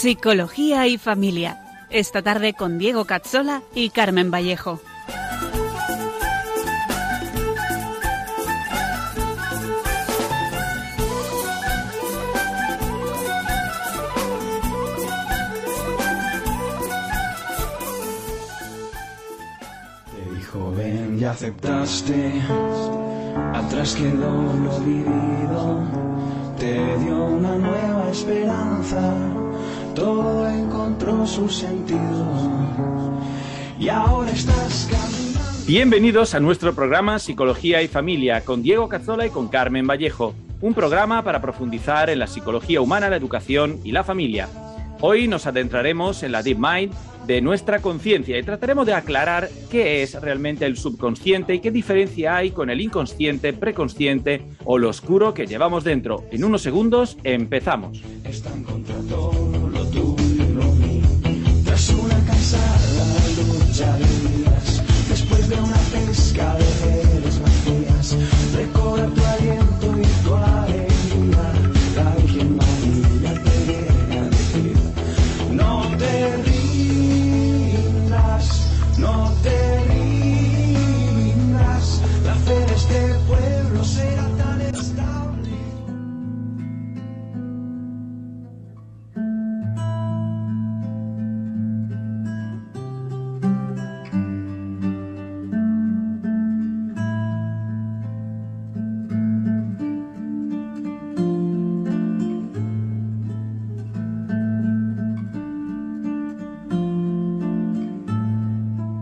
Psicología y Familia. Esta tarde con Diego Cazzola y Carmen Vallejo. Te dijo ven y aceptaste, atrás quedó lo vivido, te dio una nueva esperanza, todo encontró su sentido y ahora estás caminando. Bienvenidos a nuestro programa Psicología y Familia con Diego Cazzola y con Carmen Vallejo, un programa para profundizar en la psicología humana, la educación y la familia. Hoy nos adentraremos en la Deep Mind de nuestra conciencia y trataremos de aclarar qué es realmente el subconsciente y qué diferencia hay con el inconsciente, preconsciente o lo oscuro que llevamos dentro. En unos segundos empezamos. Están contra todo lucha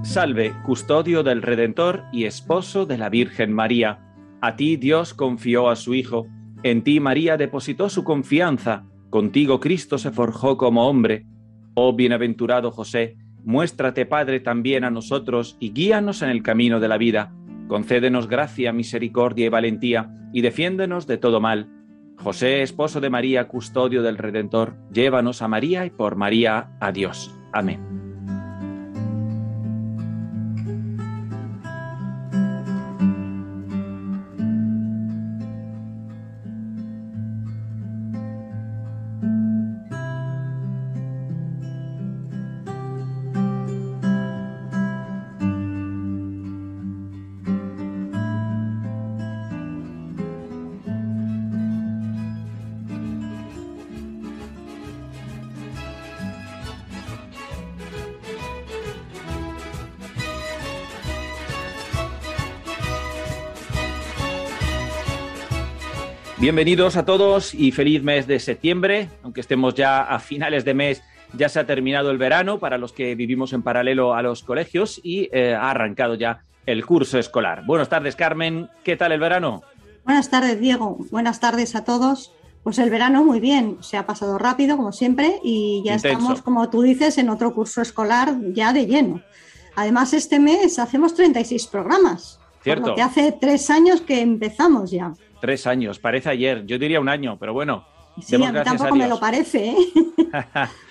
Salve, custodio del Redentor y esposo de la Virgen María. A ti Dios confió a su Hijo, en ti María depositó su confianza, contigo Cristo se forjó como hombre. Oh bienaventurado José, muéstrate Padre también a nosotros y guíanos en el camino de la vida. Concédenos gracia, misericordia y valentía, y defiéndenos de todo mal. José, esposo de María, custodio del Redentor, llévanos a María y por María a Dios. Amén. Bienvenidos a todos y feliz mes de septiembre, aunque estemos ya a finales de mes, ya se ha terminado el verano para los que vivimos en paralelo a los colegios y eh, ha arrancado ya el curso escolar. Buenas tardes, Carmen, ¿qué tal el verano? Buenas tardes, Diego. Buenas tardes a todos. Pues el verano muy bien, se ha pasado rápido, como siempre, y ya Intenso. estamos, como tú dices, en otro curso escolar ya de lleno. Además, este mes hacemos 36 programas. Por Cierto. lo que hace tres años que empezamos ya. Tres años, parece ayer, yo diría un año, pero bueno. Sí, a mí tampoco me lo parece, ¿eh?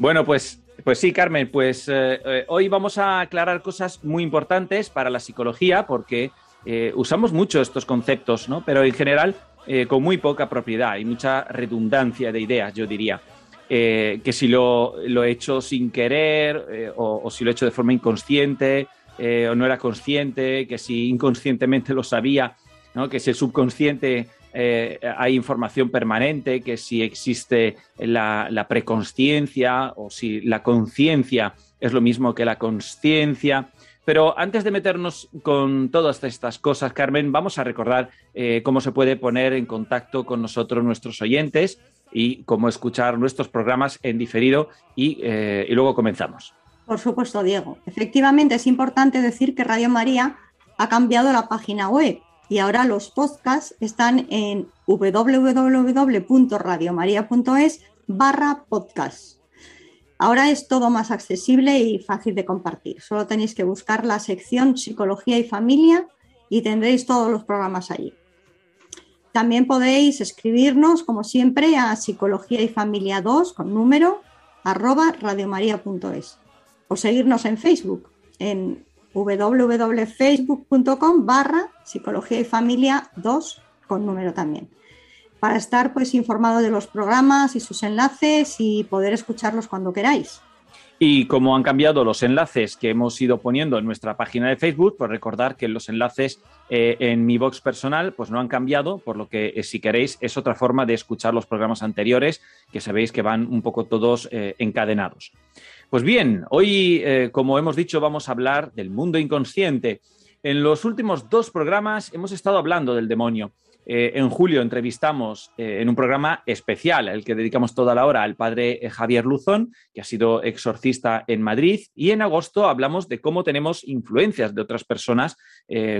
Bueno, pues, pues sí, Carmen, pues eh, eh, hoy vamos a aclarar cosas muy importantes para la psicología porque eh, usamos mucho estos conceptos, ¿no? Pero en general con muy poca propiedad y mucha redundancia de ideas, yo diría. Que si lo, lo he hecho sin querer o, o si lo he hecho de forma inconsciente eh, o no era consciente, que si inconscientemente lo sabía, ¿no? que si el subconsciente eh, hay información permanente, que si existe la, la preconsciencia o si la conciencia es lo mismo que la consciencia. Pero antes de meternos con todas estas cosas, Carmen, vamos a recordar eh, cómo se puede poner en contacto con nosotros nuestros oyentes y cómo escuchar nuestros programas en diferido y, y luego comenzamos. Por supuesto, Diego. Efectivamente, es importante decir que Radio María ha cambiado la página web y ahora los podcasts están en www.radiomaria.es barra podcast. Ahora es todo más accesible y fácil de compartir. Solo tenéis que buscar la sección Psicología y Familia y tendréis todos los programas allí. También podéis escribirnos, como siempre, a psicología y familia 2 con número arroba radiomaria.es o seguirnos en Facebook en www.facebook.com barra psicología y familia 2 con número también. para estar pues informado de los programas y sus enlaces y poder escucharlos cuando queráis. Y como han cambiado los enlaces que hemos ido poniendo en nuestra página de Facebook, pues recordar que los enlaces eh, en mi box personal pues no han cambiado, por lo que eh, si queréis es otra forma de escuchar los programas anteriores, que sabéis que van un poco todos eh, encadenados. Pues bien, hoy, como hemos dicho, vamos a hablar del mundo inconsciente. En los últimos dos programas hemos estado hablando del demonio. Eh, en julio entrevistamos eh, en un programa especial, el que dedicamos toda la hora al padre eh, Javier Luzón, que ha sido exorcista en Madrid, y en agosto hablamos de cómo tenemos influencias de otras personas,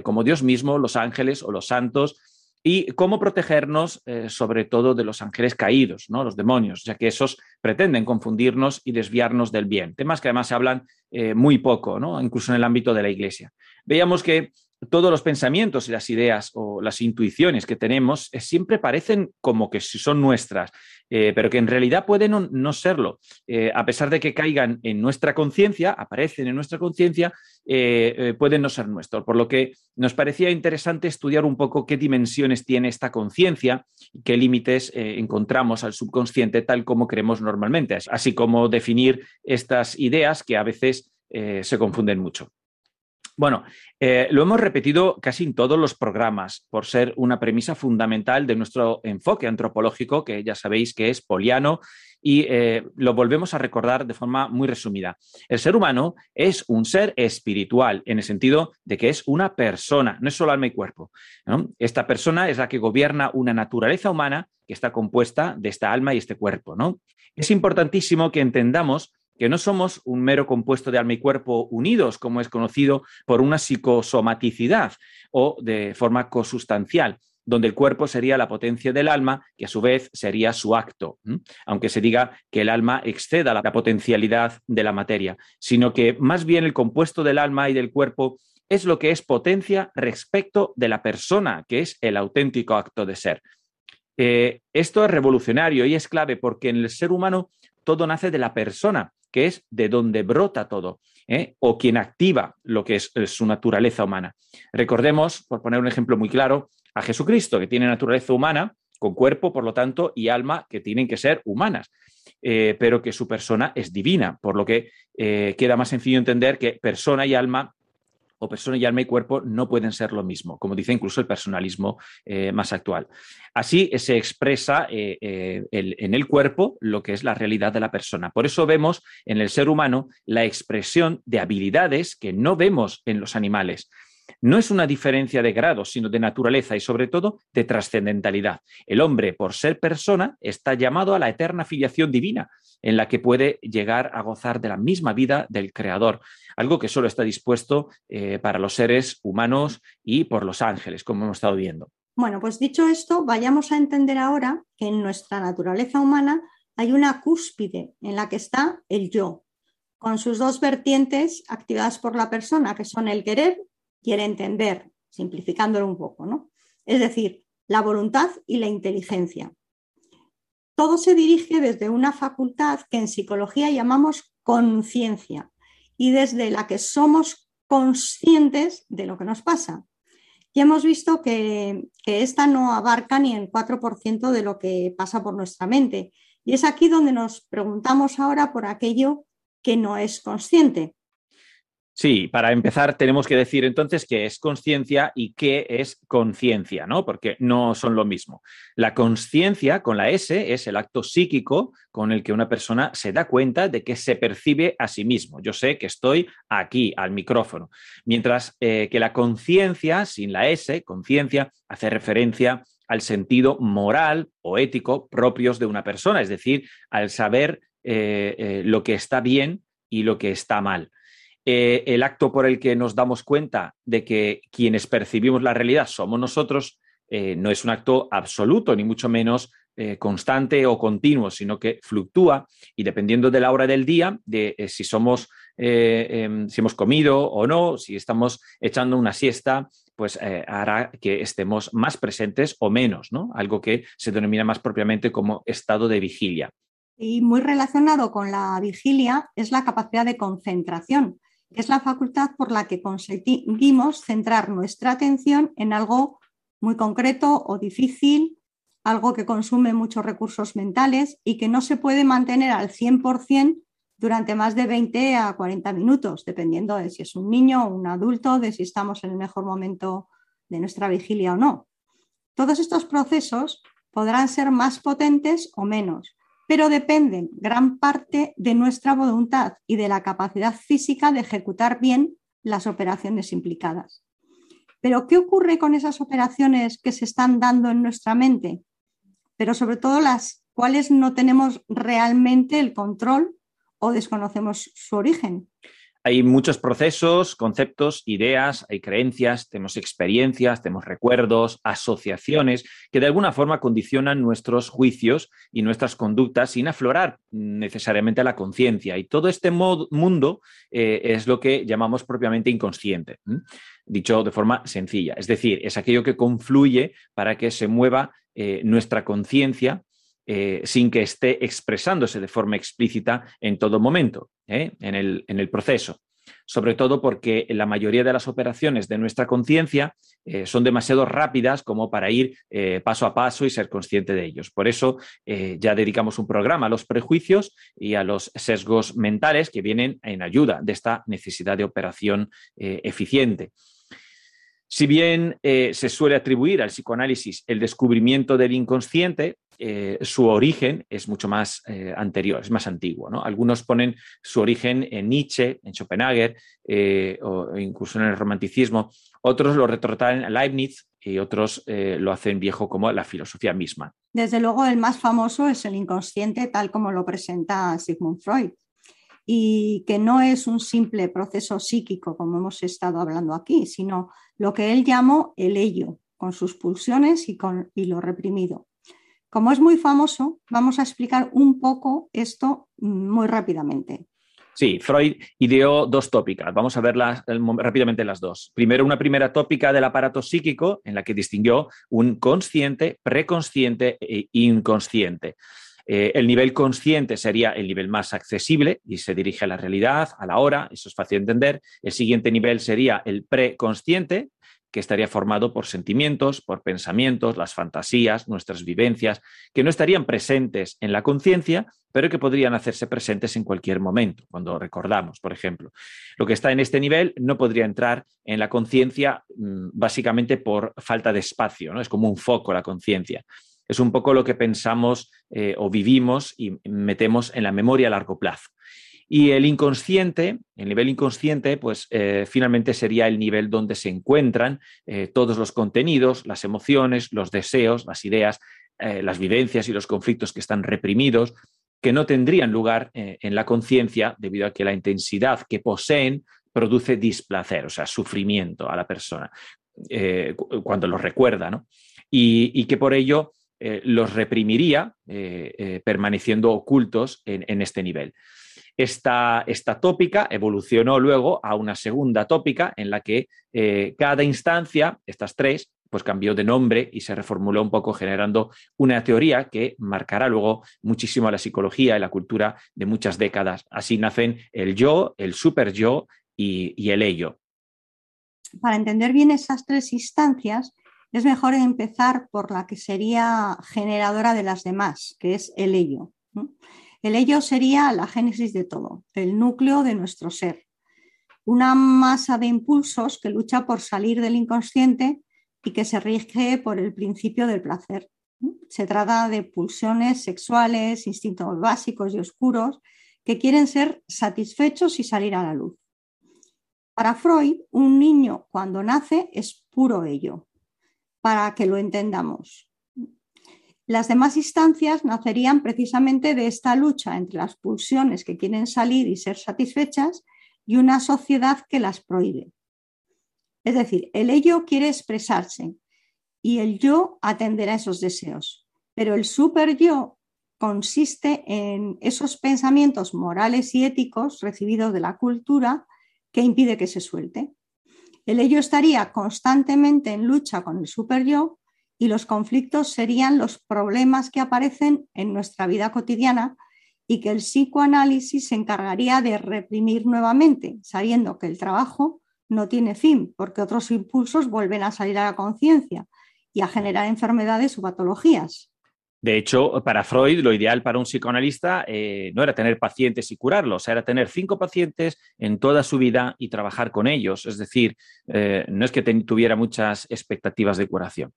como Dios mismo, los ángeles o los santos, y cómo protegernos sobre todo de los ángeles caídos, ¿no? los demonios, ya que esos pretenden confundirnos y desviarnos del bien. Temas que además se hablan muy poco, ¿no? incluso en el ámbito de la Iglesia. Veíamos que todos los pensamientos y las ideas o las intuiciones que tenemos eh, siempre parecen como que son nuestras, eh, pero que en realidad pueden no, serlo. Eh, a pesar de que caigan en nuestra conciencia, aparecen en nuestra conciencia, pueden no ser nuestros. Por lo que nos parecía interesante estudiar un poco qué dimensiones tiene esta conciencia y qué límites encontramos al subconsciente tal como creemos normalmente, así como definir estas ideas que a veces se confunden mucho. Bueno, eh, lo hemos repetido casi en todos los programas por ser una premisa fundamental de nuestro enfoque antropológico, que ya sabéis que es poliano, y eh, lo volvemos a recordar de forma muy resumida. El ser humano es un ser espiritual, en el sentido de que es una persona, no es solo alma y cuerpo. Esta persona es la que gobierna una naturaleza humana que está compuesta de esta alma y este cuerpo. ¿no? Es importantísimo que entendamos que no somos un mero compuesto de alma y cuerpo unidos, como es conocido por una psicosomaticidad o de forma cosustancial, donde el cuerpo sería la potencia del alma, que a su vez sería su acto, aunque se diga que el alma exceda la potencialidad de la materia, sino que más bien el compuesto del alma y del cuerpo es lo que es potencia respecto de la persona, que es el auténtico acto de ser. Eh, esto es revolucionario y es clave porque en el ser humano todo nace de la persona que es de donde brota todo, ¿eh? o quien activa lo que es, su naturaleza humana. Recordemos, por poner un ejemplo muy claro, a Jesucristo, que tiene naturaleza humana, con cuerpo, por lo tanto, y alma, que tienen que ser humanas, eh, pero que su persona es divina, por lo que eh, queda más sencillo entender que persona y alma o persona y alma y cuerpo no pueden ser lo mismo, como dice incluso el personalismo eh, más actual. Así se expresa eh, eh, en el cuerpo lo que es la realidad de la persona. Por eso vemos en el ser humano la expresión de habilidades que no vemos en los animales. No es una diferencia de grado, sino de naturaleza y sobre todo de trascendentalidad. El hombre, por ser persona, está llamado a la eterna filiación divina, en la que puede llegar a gozar de la misma vida del Creador, algo que solo está dispuesto eh, para los seres humanos y por los ángeles, como hemos estado viendo. Bueno, pues dicho esto, vayamos a entender ahora que en nuestra naturaleza humana hay una cúspide en la que está el yo, con sus dos vertientes activadas por la persona, que son el querer el entender, simplificándolo un poco, ¿no? Es decir, la voluntad y la inteligencia. Todo se dirige desde una facultad que en psicología llamamos conciencia y desde la que somos conscientes de lo que nos pasa. Y hemos visto que, que esta no abarca ni el 4% de lo que pasa por nuestra mente. Y es aquí donde nos preguntamos ahora por aquello que no es consciente. Sí, para empezar tenemos que decir entonces qué es conciencia y qué es conciencia, ¿no? Porque no son lo mismo. La conciencia con la S es el acto psíquico con el que una persona se da cuenta de que se percibe a sí mismo. Yo sé que estoy aquí al micrófono. Mientras eh, que la conciencia sin la S, conciencia, hace referencia al sentido moral o ético propios de una persona, es decir, al saber eh, eh, lo que está bien y lo que está mal. Eh, el acto por el que nos damos cuenta de que quienes percibimos la realidad somos nosotros, eh, no es un acto absoluto, ni mucho menos eh, constante o continuo, sino que fluctúa y dependiendo de la hora del día, de si somos, em, si hemos comido o no, si estamos echando una siesta, pues hará que estemos más presentes o menos, ¿no? Algo que se denomina más propiamente como estado de vigilia. Y muy relacionado con la vigilia es la capacidad de concentración es la facultad por la que conseguimos centrar nuestra atención en algo muy concreto o difícil algo que consume muchos recursos mentales y que no se puede mantener al 100% durante más de 20 a 40 minutos, dependiendo de si es un niño o un adulto, de si estamos en el mejor momento de nuestra vigilia o no. Todos estos procesos podrán ser más potentes o menos, pero dependen gran parte de nuestra voluntad y de la capacidad física de ejecutar bien las operaciones implicadas. Pero, ¿qué ocurre con esas operaciones que se están dando en nuestra mente? Pero sobre todo las cuales no tenemos realmente el control o desconocemos su origen. Hay muchos procesos, conceptos, ideas, hay creencias, tenemos experiencias, tenemos recuerdos, asociaciones que de alguna forma condicionan nuestros juicios y nuestras conductas sin aflorar necesariamente a la conciencia. Y todo este mundo eh, es lo que llamamos propiamente inconsciente, dicho de forma sencilla. Es decir, es aquello que confluye para que se mueva eh, nuestra conciencia eh, sin que esté expresándose de forma explícita en todo momento, ¿eh? en, el, proceso. Sobre todo porque la mayoría de las operaciones de nuestra conciencia eh, son demasiado rápidas como para ir paso a paso y ser consciente de ellos. Por eso ya dedicamos un programa a los prejuicios y a los sesgos mentales que vienen en ayuda de esta necesidad de operación eficiente. Si bien se suele atribuir al psicoanálisis el descubrimiento del inconsciente, eh, su origen es mucho más eh, anterior, es más antiguo. Algunos ponen su origen en Nietzsche, en Schopenhauer eh, o incluso en el romanticismo. Otros lo retrotraen a Leibniz y otros lo hacen viejo como la filosofía misma. Desde luego, el más famoso es el inconsciente, tal como lo presenta Sigmund Freud y que no es un simple proceso psíquico, como hemos estado hablando aquí, sino lo que él llamó el ello, con sus pulsiones y, con, y lo reprimido. Como es muy famoso, vamos a explicar un poco esto muy rápidamente. Sí, Freud ideó dos tópicas. Vamos a verlas rápidamente las dos. Primero, una primera tópica del aparato psíquico en la que distinguió un consciente, preconsciente e inconsciente. Eh, el nivel consciente sería el nivel más accesible y se dirige a la realidad, a la hora, eso es fácil de entender. El siguiente nivel sería el preconsciente, que estaría formado por sentimientos, por pensamientos, las fantasías, nuestras vivencias, que no estarían presentes en la conciencia, pero que podrían hacerse presentes en cualquier momento, cuando recordamos, por ejemplo. Lo que está en este nivel no podría entrar en la conciencia mm, básicamente por falta de espacio, ¿no? Es como un foco la conciencia. Es un poco lo que pensamos eh, o vivimos y metemos en la memoria a largo plazo. Y el inconsciente, el nivel inconsciente, pues eh, finalmente sería el nivel donde se encuentran eh, todos los contenidos, las emociones, los deseos, las ideas, eh, las vivencias y los conflictos que están reprimidos, que no tendrían lugar en la conciencia debido a que la intensidad que poseen produce displacer, o sea, sufrimiento a la persona cuando los recuerda, ¿no? y, que por ello los reprimiría permaneciendo ocultos en este nivel. Esta, tópica evolucionó luego a una segunda tópica en la que eh, cada instancia, estas tres, pues cambió de nombre y se reformuló un poco generando una teoría que marcará luego muchísimo a la psicología y la cultura de muchas décadas. Así nacen el yo, el super yo y, y el ello. Para entender bien esas tres instancias, es mejor empezar por la que sería generadora de las demás, que es el ello. El ello sería la génesis de todo, el núcleo de nuestro ser. Una masa de impulsos que lucha por salir del inconsciente y que se rige por el principio del placer. Se trata de pulsiones sexuales, instintos básicos y oscuros que quieren ser satisfechos y salir a la luz. Para Freud, un niño cuando nace es puro ello, para que lo entendamos. Las demás instancias nacerían precisamente de esta lucha entre las pulsiones que quieren salir y ser satisfechas y una sociedad que las prohíbe. Es decir, el ello quiere expresarse y el yo atenderá esos deseos, pero el super yo consiste en esos pensamientos morales y éticos recibidos de la cultura que impide que se suelte. El ello estaría constantemente en lucha con el super yo y los conflictos serían los problemas que aparecen en nuestra vida cotidiana y que el psicoanálisis se encargaría de reprimir nuevamente, sabiendo que el trabajo no tiene fin, porque otros impulsos vuelven a salir a la conciencia y a generar enfermedades o patologías. De hecho, para Freud, lo ideal para un psicoanalista eh, no era tener pacientes y curarlos, era tener cinco pacientes en toda su vida y trabajar con ellos. Es decir, eh, no es que tuviera muchas expectativas de curación.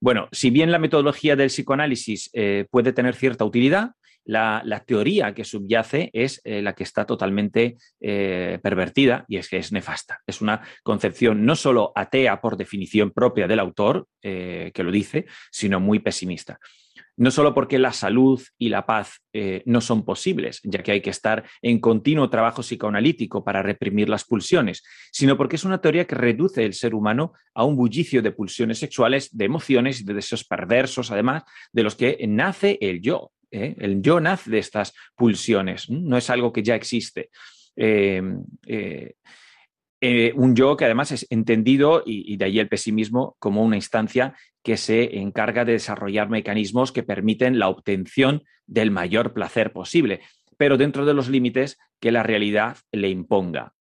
Bueno, si bien la metodología del psicoanálisis eh, puede tener cierta utilidad, la, teoría que subyace es la que está totalmente pervertida y es que es nefasta. Es una concepción no solo atea por definición propia del autor, que lo dice, sino muy pesimista no solo porque la salud y la paz eh, no son posibles, ya que hay que estar en continuo trabajo psicoanalítico para reprimir las pulsiones, sino porque es una teoría que reduce el ser humano a un bullicio de pulsiones sexuales, de emociones y de deseos perversos, además, de los que nace el yo. ¿eh? El yo nace de estas pulsiones, no es algo que ya existe. Eh, un yo que además es entendido, y, de ahí el pesimismo, como una instancia que se encarga de desarrollar mecanismos que permiten la obtención del mayor placer posible, pero dentro de los límites que la realidad le imponga.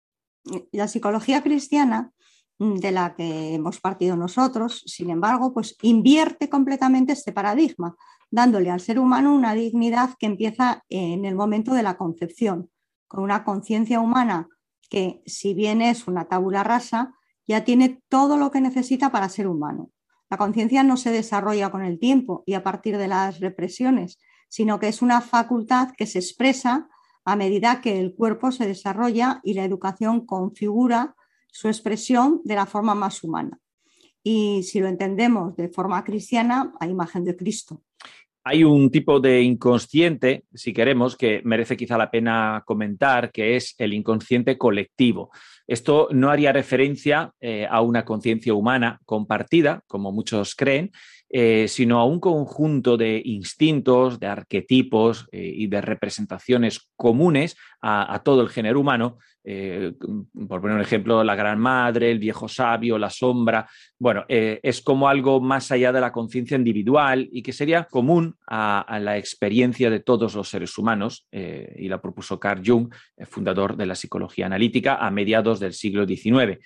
La psicología cristiana mm, de la que hemos partido nosotros, sin embargo, pues invierte completamente este paradigma, dándole al ser humano una dignidad que empieza en el momento de la concepción, con una conciencia humana que, si bien es una tabula rasa, ya tiene todo lo que necesita para ser humano. La conciencia no se desarrolla con el tiempo y a partir de las represiones, sino que es una facultad que se expresa a medida que el cuerpo se desarrolla y la educación configura su expresión de la forma más humana. Y si lo entendemos de forma cristiana, a imagen de Cristo. Hay un tipo de inconsciente, si queremos, que merece quizá la pena comentar, que es el inconsciente colectivo. Esto no haría referencia eh, a una conciencia humana compartida, como muchos creen, eh, sino a un conjunto de instintos, de arquetipos eh, y de representaciones comunes a, todo el género humano. Eh, por poner un ejemplo, la gran madre, el viejo sabio, la sombra. Bueno, es como algo más allá de la conciencia individual y que sería común a, a, la experiencia de todos los seres humanos, y la propuso Carl Jung, fundador de la psicología analítica, a mediados del siglo XIX.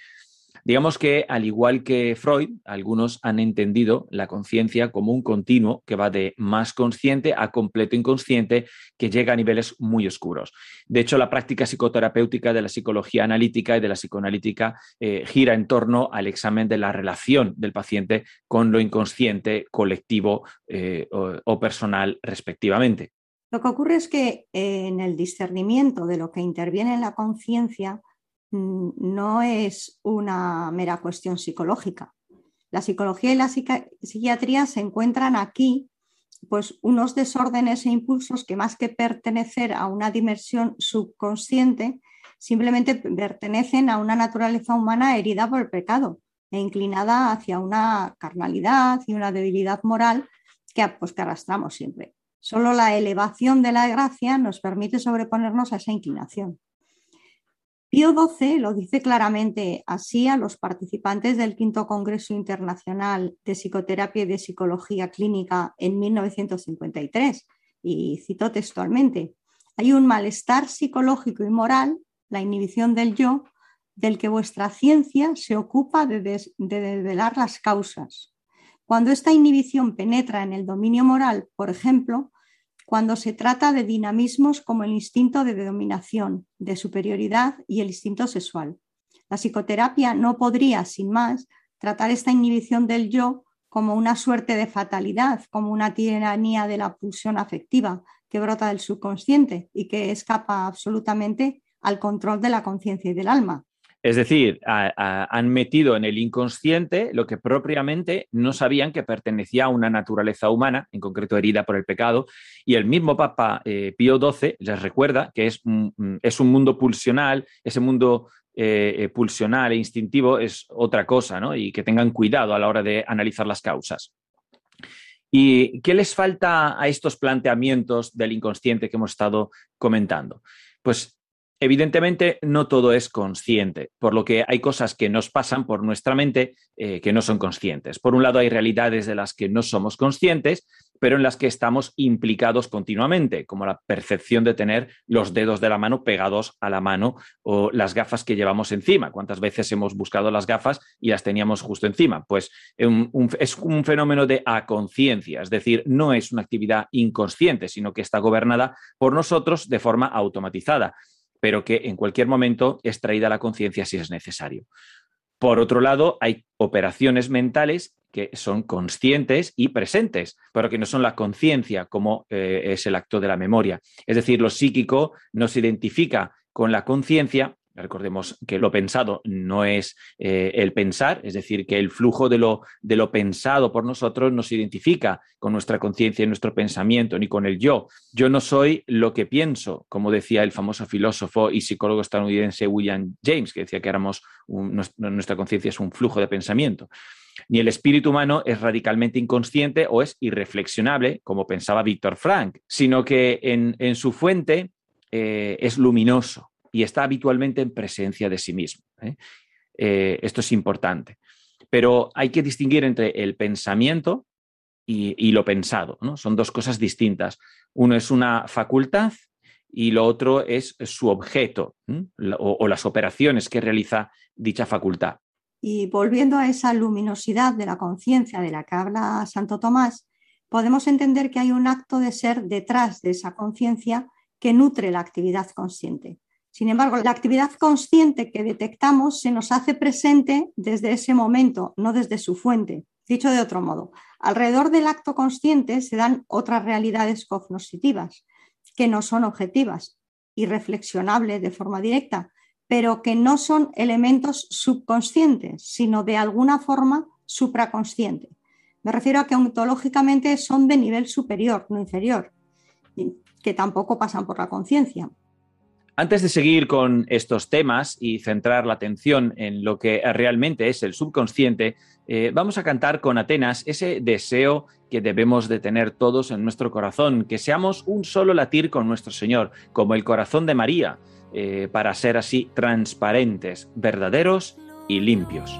Digamos que, al igual que Freud, algunos han entendido la conciencia como un continuo que va de más consciente a completo inconsciente, que llega a niveles muy oscuros. De hecho, la práctica psicoterapéutica de la psicología analítica y de la psicoanalítica eh, gira en torno al examen de la relación del paciente con lo inconsciente, colectivo eh, o personal, respectivamente. Lo que ocurre es que eh, en el discernimiento de lo que interviene en la conciencia, no es una mera cuestión psicológica. La psicología y la psiquiatría se encuentran aquí, pues unos desórdenes e impulsos que más que pertenecer a una dimensión subconsciente, simplemente pertenecen a una naturaleza humana herida por el pecado e inclinada hacia una carnalidad y una debilidad moral que, pues, que arrastramos siempre. Solo la elevación de la gracia nos permite sobreponernos a esa inclinación. Pío XII lo dice claramente así a los participantes del quinto Congreso Internacional de Psicoterapia y de Psicología Clínica en 1953, y citó textualmente, hay un malestar psicológico y moral, la inhibición del yo, del que vuestra ciencia se ocupa de, de desvelar las causas. Cuando esta inhibición penetra en el dominio moral, por ejemplo, cuando se trata de dinamismos como el instinto de dominación, de superioridad y el instinto sexual. La psicoterapia no podría, sin más, tratar esta inhibición del yo como una suerte de fatalidad, como una tiranía de la pulsión afectiva que brota del subconsciente y que escapa absolutamente al control de la conciencia y del alma. Es decir, han metido en el inconsciente lo que propiamente no sabían que pertenecía a una naturaleza humana, en concreto herida por el pecado, y el mismo Papa eh, Pío XII les recuerda que es, es, un mundo pulsional, ese mundo eh, eh, pulsional e instintivo es otra cosa, ¿no? Y que tengan cuidado a la hora de analizar las causas. ¿Y qué les falta a estos planteamientos del inconsciente que hemos estado comentando? Pues Evidentemente, no todo es consciente, por lo que hay cosas que nos pasan por nuestra mente eh, que no son conscientes. Por un lado, hay realidades de las que no somos conscientes, pero en las que estamos implicados continuamente, como la percepción de tener los dedos de la mano pegados a la mano o las gafas que llevamos encima. ¿Cuántas veces hemos buscado las gafas y las teníamos justo encima? Pues es un fenómeno de aconciencia, es decir, no es una actividad inconsciente, sino que está gobernada por nosotros de forma automatizada, pero que en cualquier momento es traída a la conciencia si es necesario. Por otro lado, hay operaciones mentales que son conscientes y presentes, pero que no son la conciencia como eh, es el acto de la memoria. Es decir, lo psíquico nos identifica con la conciencia. Recordemos que lo pensado no es eh, el pensar, es decir, que el flujo de lo, de lo pensado por nosotros nos identifica con nuestra conciencia y nuestro pensamiento, ni con el yo. Yo no soy lo que pienso, como decía el famoso filósofo y psicólogo estadounidense William James, que decía que éramos nuestra conciencia es un flujo de pensamiento. Ni el espíritu humano es radicalmente inconsciente o es irreflexionable, como pensaba Víctor Frank, sino que en, su fuente eh, es luminoso y está habitualmente en presencia de sí mismo. ¿eh? Eh, esto es importante. Pero hay que distinguir entre el pensamiento y, lo pensado. Son dos cosas distintas. Uno es una facultad y lo otro es su objeto o las operaciones que realiza dicha facultad. Y volviendo a esa luminosidad de la conciencia de la que habla Santo Tomás, podemos entender que hay un acto de ser detrás de esa conciencia que nutre la actividad consciente. Sin embargo, la actividad consciente que detectamos se nos hace presente desde ese momento, no desde su fuente. Dicho de otro modo, alrededor del acto consciente se dan otras realidades cognoscitivas, que no son objetivas y reflexionables de forma directa, pero que no son elementos subconscientes, sino de alguna forma supraconsciente. Me refiero a que ontológicamente son de nivel superior, no inferior, que tampoco pasan por la conciencia. Antes de seguir con estos temas y centrar la atención en lo que realmente es el subconsciente, eh, vamos a cantar con Atenas ese deseo que debemos de tener todos en nuestro corazón, que seamos un solo latir con nuestro Señor, como el corazón de María eh, para ser así transparentes, verdaderos y limpios.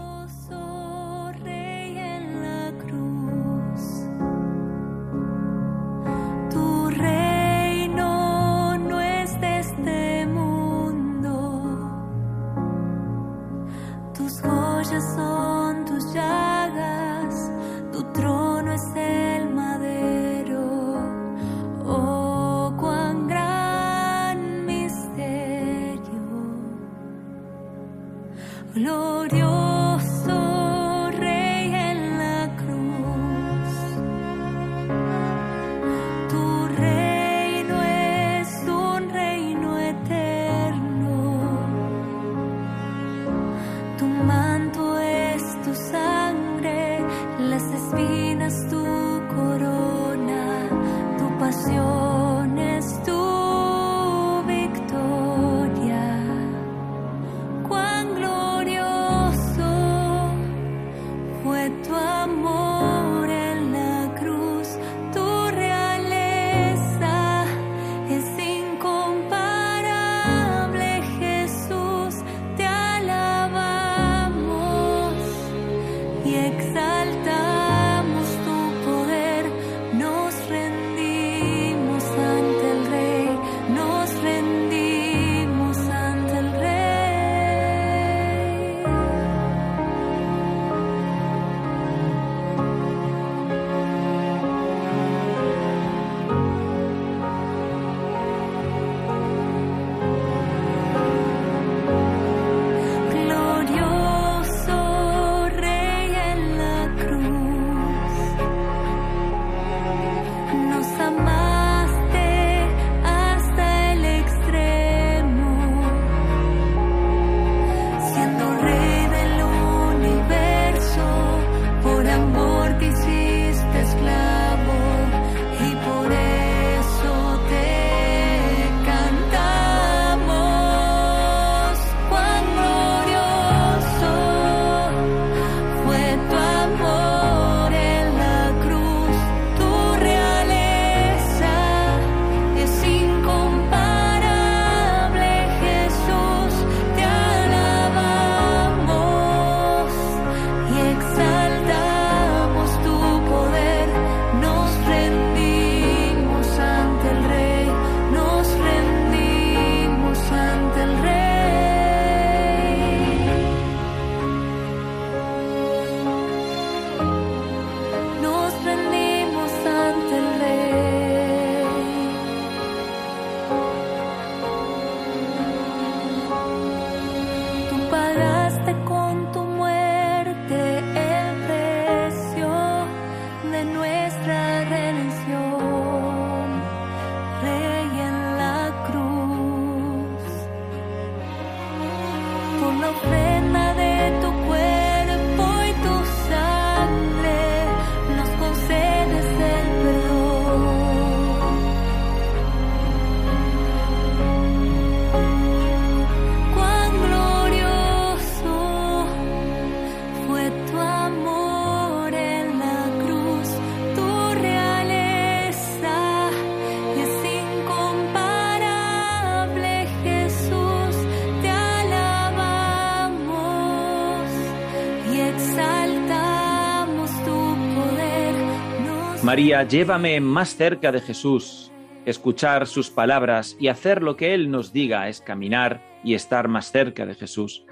María, llévame más cerca de Jesús. Escuchar sus palabras y hacer lo que Él nos diga es caminar y estar más cerca de Jesús.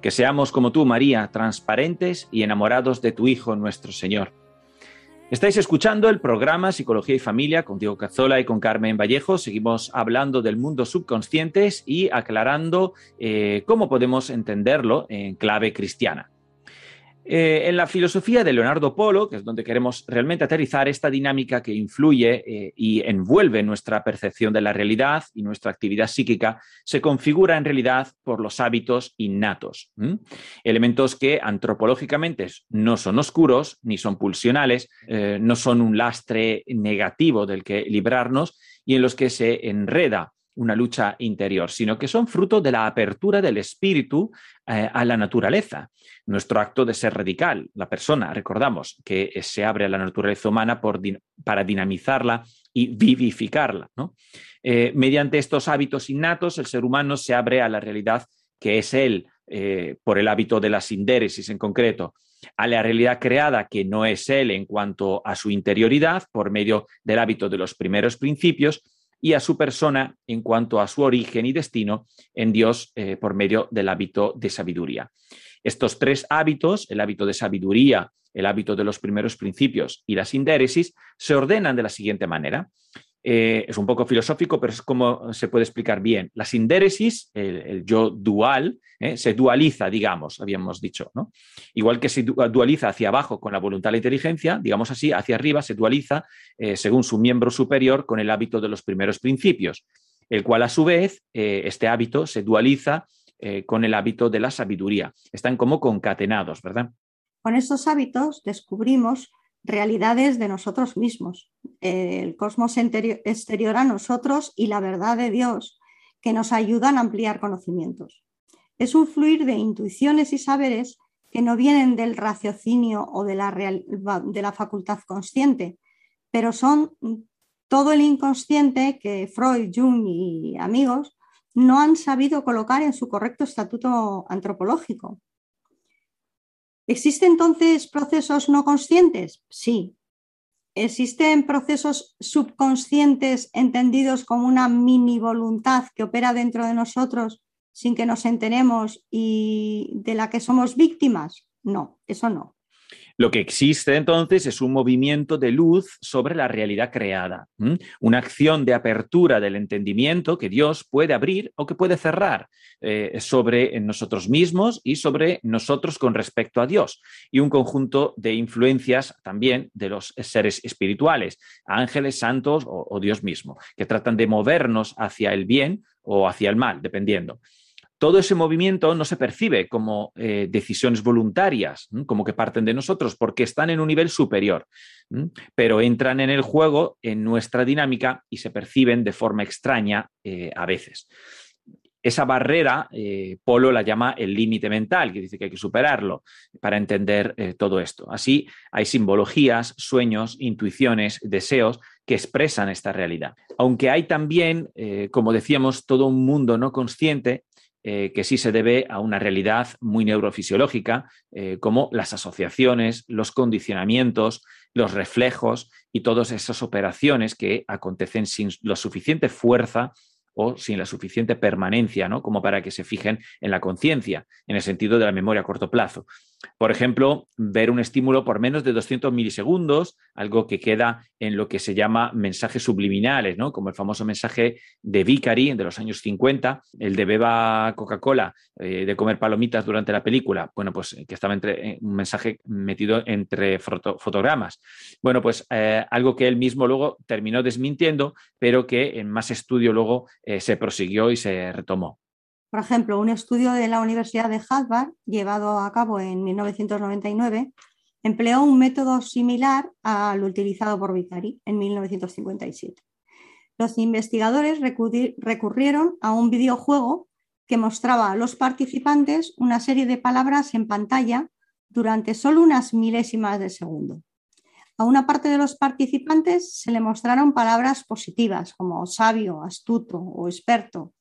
Que seamos como tú, María, transparentes y enamorados de tu Hijo, nuestro Señor. Estáis escuchando el programa Psicología y Familia con Diego Cazzola y con Carmen Vallejo. Seguimos hablando del mundo subconscientes y aclarando eh, cómo podemos entenderlo en clave cristiana. Eh, en la filosofía de Leonardo Polo, que es donde queremos realmente aterrizar esta dinámica que influye eh, y envuelve nuestra percepción de la realidad y nuestra actividad psíquica, se configura en realidad por los hábitos innatos, elementos que antropológicamente no son oscuros ni son pulsionales, eh, no son un lastre negativo del que librarnos y en los que se enreda una lucha interior, sino que son fruto de la apertura del espíritu eh, a la naturaleza. Nuestro acto de ser radical, la persona, recordamos que se abre a la naturaleza humana para dinamizarla y vivificarla. Eh, mediante estos hábitos innatos, el ser humano se abre a la realidad que es él, eh, por el hábito de la sindéresis en concreto, a la realidad creada que no es él en cuanto a su interioridad, por medio del hábito de los primeros principios, y a su persona en cuanto a su origen y destino en Dios eh, por medio del hábito de sabiduría. Estos tres hábitos, el hábito de sabiduría, el hábito de los primeros principios y la sindéresis, se ordenan de la siguiente manera. Eh, es un poco filosófico, pero es como se puede explicar bien. La sindéresis, el, yo dual, eh, se dualiza, digamos, habíamos dicho, ¿no? Igual que se dualiza hacia abajo con la voluntad y la inteligencia, digamos así, hacia arriba se dualiza eh, según su miembro superior con el hábito de los primeros principios, el cual a su vez, este hábito se dualiza con el hábito de la sabiduría. Están como concatenados, ¿verdad? Con estos hábitos descubrimos realidades de nosotros mismos, el cosmos exterior a nosotros y la verdad de Dios, que nos ayudan a ampliar conocimientos. Es un fluir de intuiciones y saberes que no vienen del raciocinio o de la, de la facultad consciente, pero son todo el inconsciente que Freud, Jung y amigos no han sabido colocar en su correcto estatuto antropológico. ¿Existen entonces procesos no conscientes? Sí. ¿Existen procesos subconscientes entendidos como una mini voluntad que opera dentro de nosotros sin que nos enteremos y de la que somos víctimas? No, eso no. Lo que existe entonces es un movimiento de luz sobre la realidad creada, una acción de apertura del entendimiento que Dios puede abrir o que puede cerrar eh, sobre nosotros mismos y sobre nosotros con respecto a Dios, y un conjunto de influencias también de los seres espirituales, ángeles, santos o Dios mismo, que tratan de movernos hacia el bien o hacia el mal, dependiendo todo ese movimiento no se percibe como eh, decisiones voluntarias, como que parten de nosotros, porque están en un nivel superior, pero entran en el juego, en nuestra dinámica y se perciben de forma extraña eh, a veces. Esa barrera, eh, Polo la llama el límite mental, que dice que hay que superarlo para entender todo esto. Así hay simbologías, sueños, intuiciones, deseos que expresan esta realidad. Aunque hay también, como decíamos, todo un mundo no consciente eh, que sí se debe a una realidad muy neurofisiológica, eh, como las asociaciones, los condicionamientos, los reflejos y todas esas operaciones que acontecen sin la suficiente fuerza o sin la suficiente permanencia, ¿no? Como para que se fijen en la conciencia, en el sentido de la memoria a corto plazo. Por ejemplo, ver un estímulo por menos de 200 milisegundos, algo que queda en lo que se llama mensajes subliminales, ¿no? como el famoso mensaje de Vicari de los años 50, el de beba Coca-Cola, eh, de comer palomitas durante la película, bueno, pues que estaba entre eh, un mensaje metido entre fotogramas. Bueno, pues eh, algo que él mismo luego terminó desmintiendo, pero que en más estudio luego se prosiguió y se retomó. Por ejemplo, un estudio de la Universidad de Harvard, llevado a cabo en 1999, empleó un método similar al utilizado por Vicari en 1957. Los investigadores recurrieron a un videojuego que mostraba a los participantes una serie de palabras en pantalla durante solo unas milésimas de segundo. A una parte de los participantes se le mostraron palabras positivas como sabio, astuto o experto,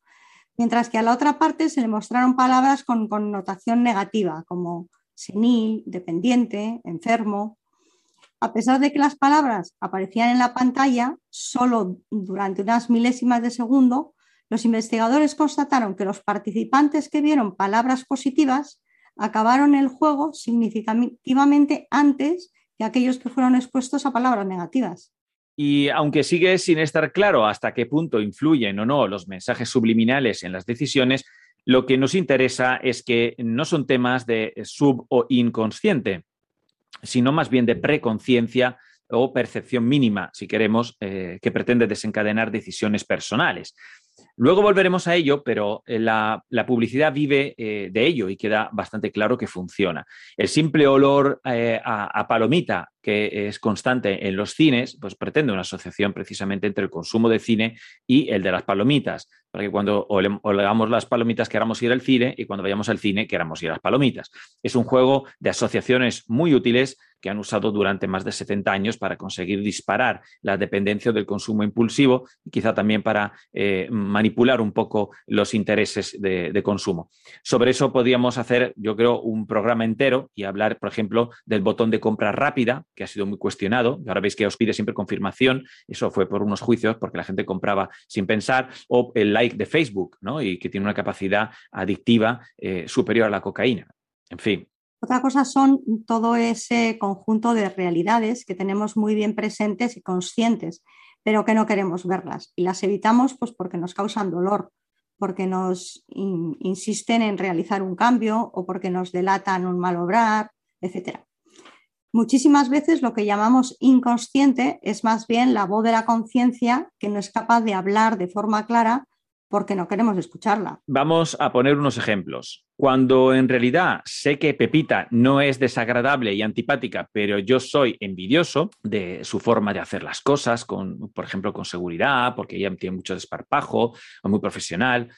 mientras que a la otra parte se le mostraron palabras con connotación negativa, como senil, dependiente, enfermo. A pesar de que las palabras aparecían en la pantalla solo durante unas milésimas de segundo, los investigadores constataron que los participantes que vieron palabras positivas acabaron el juego significativamente antes que aquellos que fueron expuestos a palabras negativas. Y aunque sigue sin estar claro hasta qué punto influyen o no los mensajes subliminales en las decisiones, lo que nos interesa es que no son temas de sub o inconsciente, sino más bien de preconciencia o percepción mínima, si queremos, eh, que pretende desencadenar decisiones personales. Luego volveremos a ello, pero eh, la, publicidad vive eh, de ello y queda bastante claro que funciona. El simple olor a, palomita que es constante en los cines, pues pretende una asociación precisamente entre el consumo de cine y el de las palomitas, para que cuando olegamos las palomitas queramos ir al cine y cuando vayamos al cine queramos ir a las palomitas. Es un juego de asociaciones muy útiles que han usado durante más de 70 años para conseguir disparar la dependencia del consumo impulsivo y quizá también para eh, manipular un poco los intereses de, consumo. Sobre eso podríamos hacer, yo creo, un programa entero y hablar, por ejemplo, del botón de compra rápida, que ha sido muy cuestionado. Ahora veis que os pide siempre confirmación. Eso fue por unos juicios porque la gente compraba sin pensar. O el like de Facebook, ¿no? Y que tiene una capacidad adictiva eh, superior a la cocaína. En fin, otra cosa son todo ese conjunto de realidades que tenemos muy bien presentes y conscientes, pero que no queremos verlas. Y las evitamos pues, porque nos causan dolor, porque nos insisten en realizar un cambio o porque nos delatan un mal obrar, etc. Muchísimas veces lo que llamamos inconsciente es más bien la voz de la conciencia que no es capaz de hablar de forma clara porque no queremos escucharla. Vamos a poner unos ejemplos. Cuando en realidad sé que Pepita no es desagradable y antipática, pero yo soy envidioso de su forma de hacer las cosas, por ejemplo, con seguridad, porque ella tiene mucho desparpajo, o muy profesional,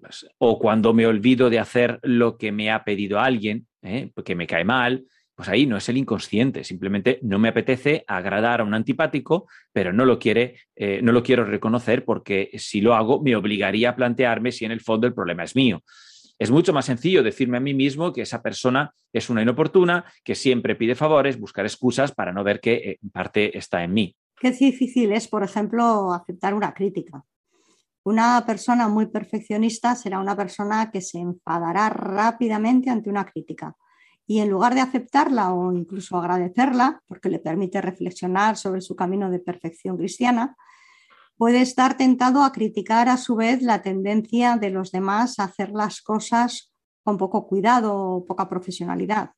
pues, o cuando me olvido de hacer lo que me ha pedido alguien, ¿eh? porque me cae mal, pues ahí no es el inconsciente, simplemente no me apetece agradar a un antipático, pero no lo eh, no lo quiero reconocer porque si lo hago me obligaría a plantearme si en el fondo el problema es mío. Es mucho más sencillo decirme a mí mismo que esa persona es una inoportuna, que siempre pide favores, buscar excusas para no ver que eh, en parte está en mí. Qué difícil es, por ejemplo, aceptar una crítica. Una persona muy perfeccionista será una persona que se enfadará rápidamente ante una crítica y en lugar de aceptarla o incluso agradecerla, porque le permite reflexionar sobre su camino de perfección cristiana, puede estar tentado a criticar a su vez la tendencia de los demás a hacer las cosas con poco cuidado o poca profesionalidad.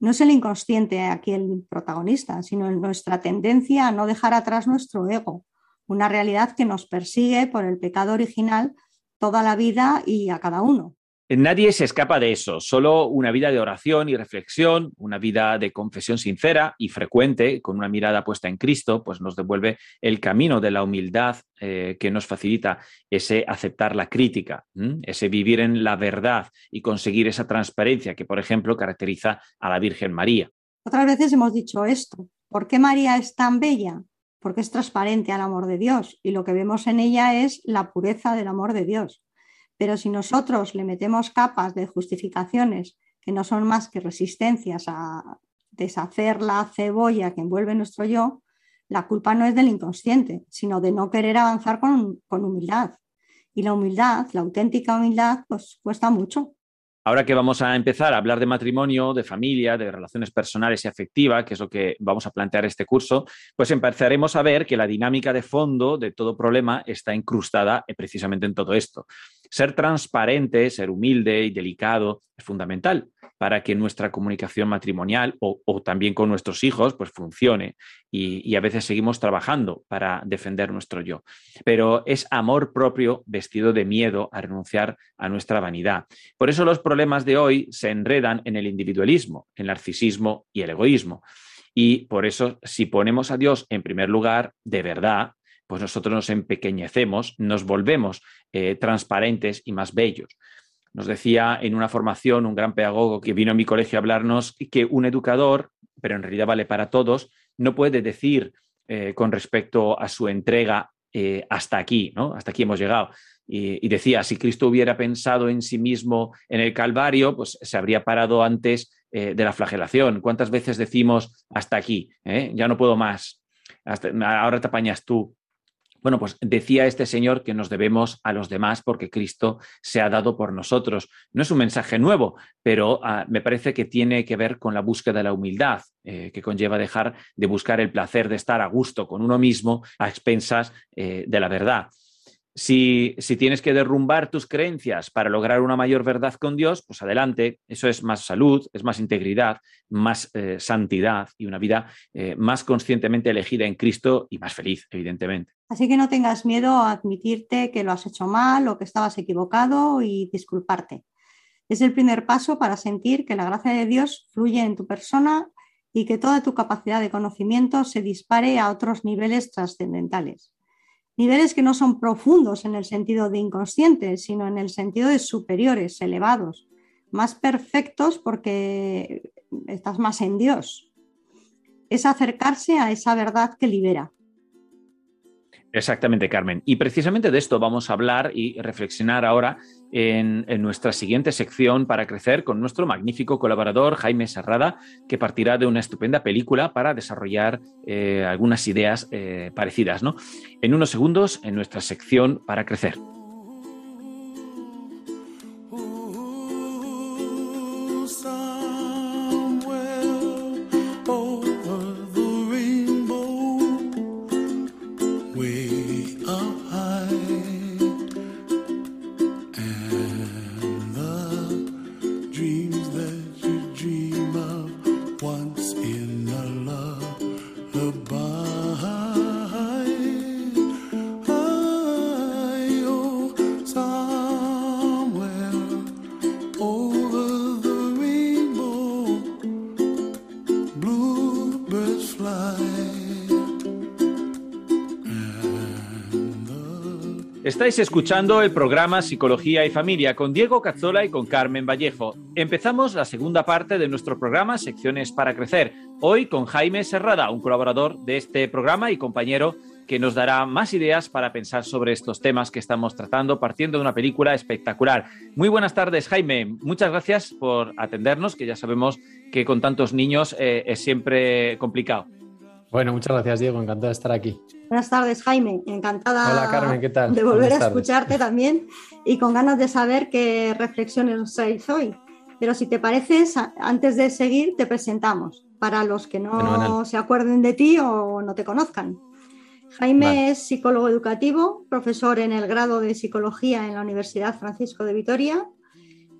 No es el inconsciente aquí el protagonista, sino nuestra tendencia a no dejar atrás nuestro ego, una realidad que nos persigue por el pecado original toda la vida y a cada uno. Nadie se escapa de eso, solo una vida de oración y reflexión, una vida de confesión sincera y frecuente, con una mirada puesta en Cristo, pues nos devuelve el camino de la humildad eh, que nos facilita ese aceptar la crítica, ese vivir en la verdad y conseguir esa transparencia que, por ejemplo, caracteriza a la Virgen María. Otras veces hemos dicho esto, ¿por qué María es tan bella? Porque es transparente al amor de Dios y lo que vemos en ella es la pureza del amor de Dios. Pero si nosotros le metemos capas de justificaciones que no son más que resistencias a deshacer la cebolla que envuelve nuestro yo, la culpa no es del inconsciente, sino de no querer avanzar con, humildad. Y la humildad, la auténtica humildad, pues cuesta mucho. Ahora que vamos a empezar a hablar de matrimonio, de familia, de relaciones personales y afectivas, que es lo que vamos a plantear este curso, pues empezaremos a ver que la dinámica de fondo de todo problema está incrustada precisamente en todo esto. Ser transparente, ser humilde y delicado es fundamental para que nuestra comunicación matrimonial o, también con nuestros hijos pues funcione y, a veces seguimos trabajando para defender nuestro yo. Pero es amor propio vestido de miedo a renunciar a nuestra vanidad. Por eso los problemas de hoy se enredan en el individualismo, el narcisismo y el egoísmo. Y por eso, si ponemos a Dios en primer lugar, de verdad, pues nosotros nos empequeñecemos, nos volvemos eh, transparentes y más bellos. Nos decía en una formación un gran pedagogo que vino a mi colegio a hablarnos que un educador, pero en realidad vale para todos, no puede decir eh, con respecto a su entrega eh, hasta aquí, ¿no? Hasta aquí hemos llegado. Y, decía, si Cristo hubiera pensado en sí mismo en el Calvario, pues se habría parado antes eh, de la flagelación. ¿Cuántas veces decimos hasta aquí? Ya no puedo más. ahora te apañas tú. Bueno, pues decía este señor que nos debemos a los demás porque Cristo se ha dado por nosotros. No es un mensaje nuevo, pero ah, me parece que tiene que ver con la búsqueda de la humildad, eh, que conlleva dejar de buscar el placer de estar a gusto con uno mismo a expensas de la verdad. Si, tienes que derrumbar tus creencias para lograr una mayor verdad con Dios, pues adelante. Eso es más salud, es más integridad, más eh, santidad y una vida eh, más conscientemente elegida en Cristo y más feliz, evidentemente. Así que no tengas miedo a admitirte que lo has hecho mal o que estabas equivocado y disculparte. Es el primer paso para sentir que la gracia de Dios fluye en tu persona y que toda tu capacidad de conocimiento se dispare a otros niveles trascendentales niveles que no son profundos en el sentido de inconscientes, sino en el sentido de superiores, elevados, más perfectos porque estás más en Dios. Es acercarse a esa verdad que libera. Exactamente, Carmen. Y precisamente de esto vamos a hablar y reflexionar ahora en, nuestra siguiente sección para crecer con nuestro magnífico colaborador Jaime Serrada, que partirá de una estupenda película para desarrollar eh, algunas ideas eh, parecidas. ¿no? En unos segundos, en nuestra sección para crecer. Estáis escuchando el programa Psicología y Familia con Diego Cazzola y con Carmen Vallejo. Empezamos la segunda parte de nuestro programa Secciones para Crecer. Hoy con Jaime Serrada, un colaborador de este programa y compañero que nos dará más ideas para pensar sobre estos temas que estamos tratando partiendo de una película espectacular. Muy buenas tardes, Jaime. Muchas gracias por atendernos, que ya sabemos que con tantos niños eh, es siempre complicado. Bueno, muchas gracias, Diego. Encantado de estar aquí. Buenas tardes, Jaime. Encantada Hola, Carmen, ¿qué tal? de volver a escucharte también y con ganas de saber qué reflexiones traes hoy. Pero si te parece, antes de seguir, te presentamos para los que no se acuerden de ti o no te conozcan. Jaime es psicólogo educativo, profesor en el grado de psicología en la Universidad Francisco de Vitoria.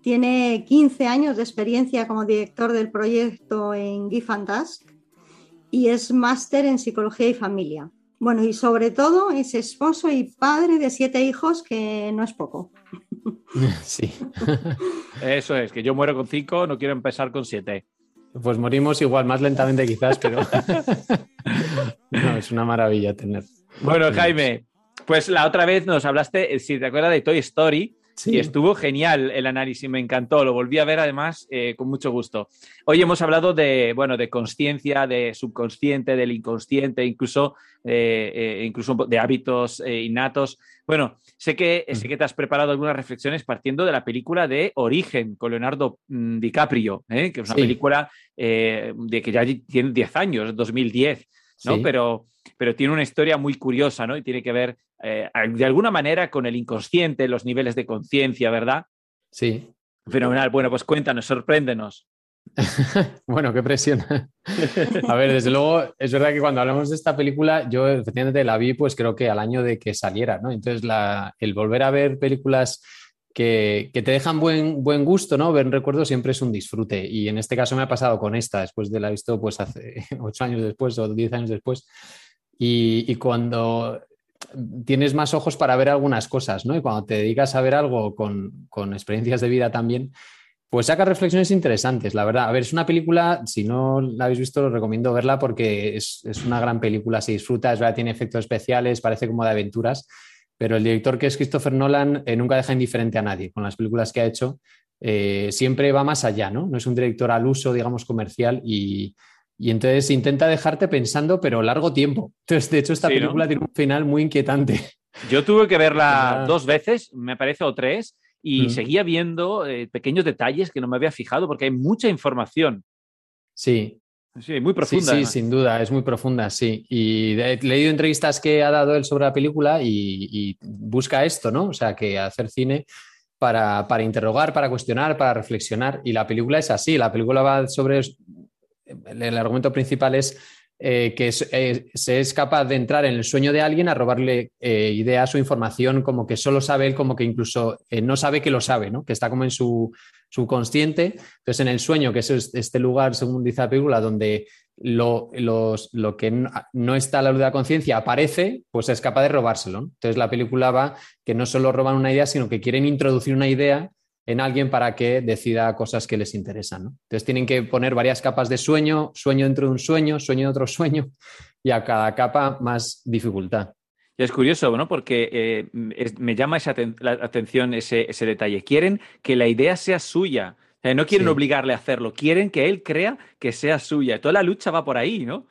Tiene 15 años de experiencia como director del proyecto en Give y es máster en psicología y familia. Bueno, y sobre todo es esposo y padre de siete hijos, que no es poco. Sí. Eso es, que yo muero con cinco, no quiero empezar con siete. Pues morimos igual, más lentamente quizás, pero no, es una maravilla tener. Bueno, Jaime, pues la otra vez nos hablaste, eh, si te acuerdas de Toy Story, y estuvo genial el análisis, me encantó, lo volví a ver además eh, con mucho gusto. Hoy hemos hablado de, bueno, de conciencia, de subconsciente, del inconsciente, incluso, eh, eh, incluso de hábitos innatos. Bueno, sé que, sé mm. que te has preparado algunas reflexiones partiendo de la película de Origen con Leonardo mm, DiCaprio, que es una película de que ya tiene 10 años, 2010, ¿no? Pero pero tiene una historia muy curiosa, ¿no? Y tiene que ver eh, de alguna manera con el inconsciente, los niveles de conciencia, ¿verdad? Sí. Fenomenal. Bueno, pues cuéntanos, sorpréndenos. bueno, qué presión. A ver, desde luego, es verdad que cuando hablamos de esta película, yo efectivamente la vi, pues creo que al año de que saliera, ¿no? Entonces, el volver a ver películas que, te dejan buen, buen gusto, ¿no? Ver recuerdo siempre es un disfrute. Y en este caso me ha pasado con esta, después de la visto, pues hace ocho años después o diez años después. Y, cuando tienes más ojos para ver algunas cosas, ¿no? Y cuando te dedicas a ver algo con, experiencias de vida también, pues saca reflexiones interesantes, la verdad. A ver, es una película, si no la habéis visto, os recomiendo verla porque es, una gran película, se disfruta, es verdad, tiene efectos especiales, parece como de aventuras, pero el director que es Christopher Nolan eh, nunca deja indiferente a nadie con las películas que ha hecho. Eh, siempre va más allá, ¿no? No es un director al uso, digamos, comercial y, y entonces intenta dejarte pensando, pero largo tiempo. Entonces, de hecho, esta película tiene un final muy inquietante. Yo tuve que verla dos veces, me parece, o tres, y Mm. seguía viendo eh, pequeños detalles que no me había fijado porque hay mucha información. Sí, Sí, muy profunda. Sí, sin duda, es muy profunda, sí. Y he leído entrevistas que ha dado él sobre la película y, y busca esto, ¿no? O sea, que hacer cine para, para interrogar, para cuestionar, para reflexionar. Y la película es así, la película va sobre... El argumento principal es eh, que es- eh, se es capaz de entrar en el sueño de alguien a robarle eh, ideas o información como que solo sabe él, como que incluso eh, no sabe que lo sabe, ¿no? Que está como en su subconsciente. Entonces, en el sueño, que es este lugar, según dice la película, donde lo, los- lo que no, está a la luz de la conciencia aparece, pues es capaz de robárselo. Entonces, la película va que no solo roban una idea, sino que quieren introducir una idea en alguien para que decida cosas que les interesan. ¿no? Entonces, tienen que poner varias capas de sueño, sueño dentro de un sueño, sueño de otro sueño, y a cada capa más dificultad. Y es curioso, ¿no? Porque eh, es- me llama esa aten- la atención ese, ese detalle. Quieren que la idea sea suya. O sea, no quieren Sí. obligarle a hacerlo, quieren que él crea que sea suya. Toda la lucha va por ahí, ¿no?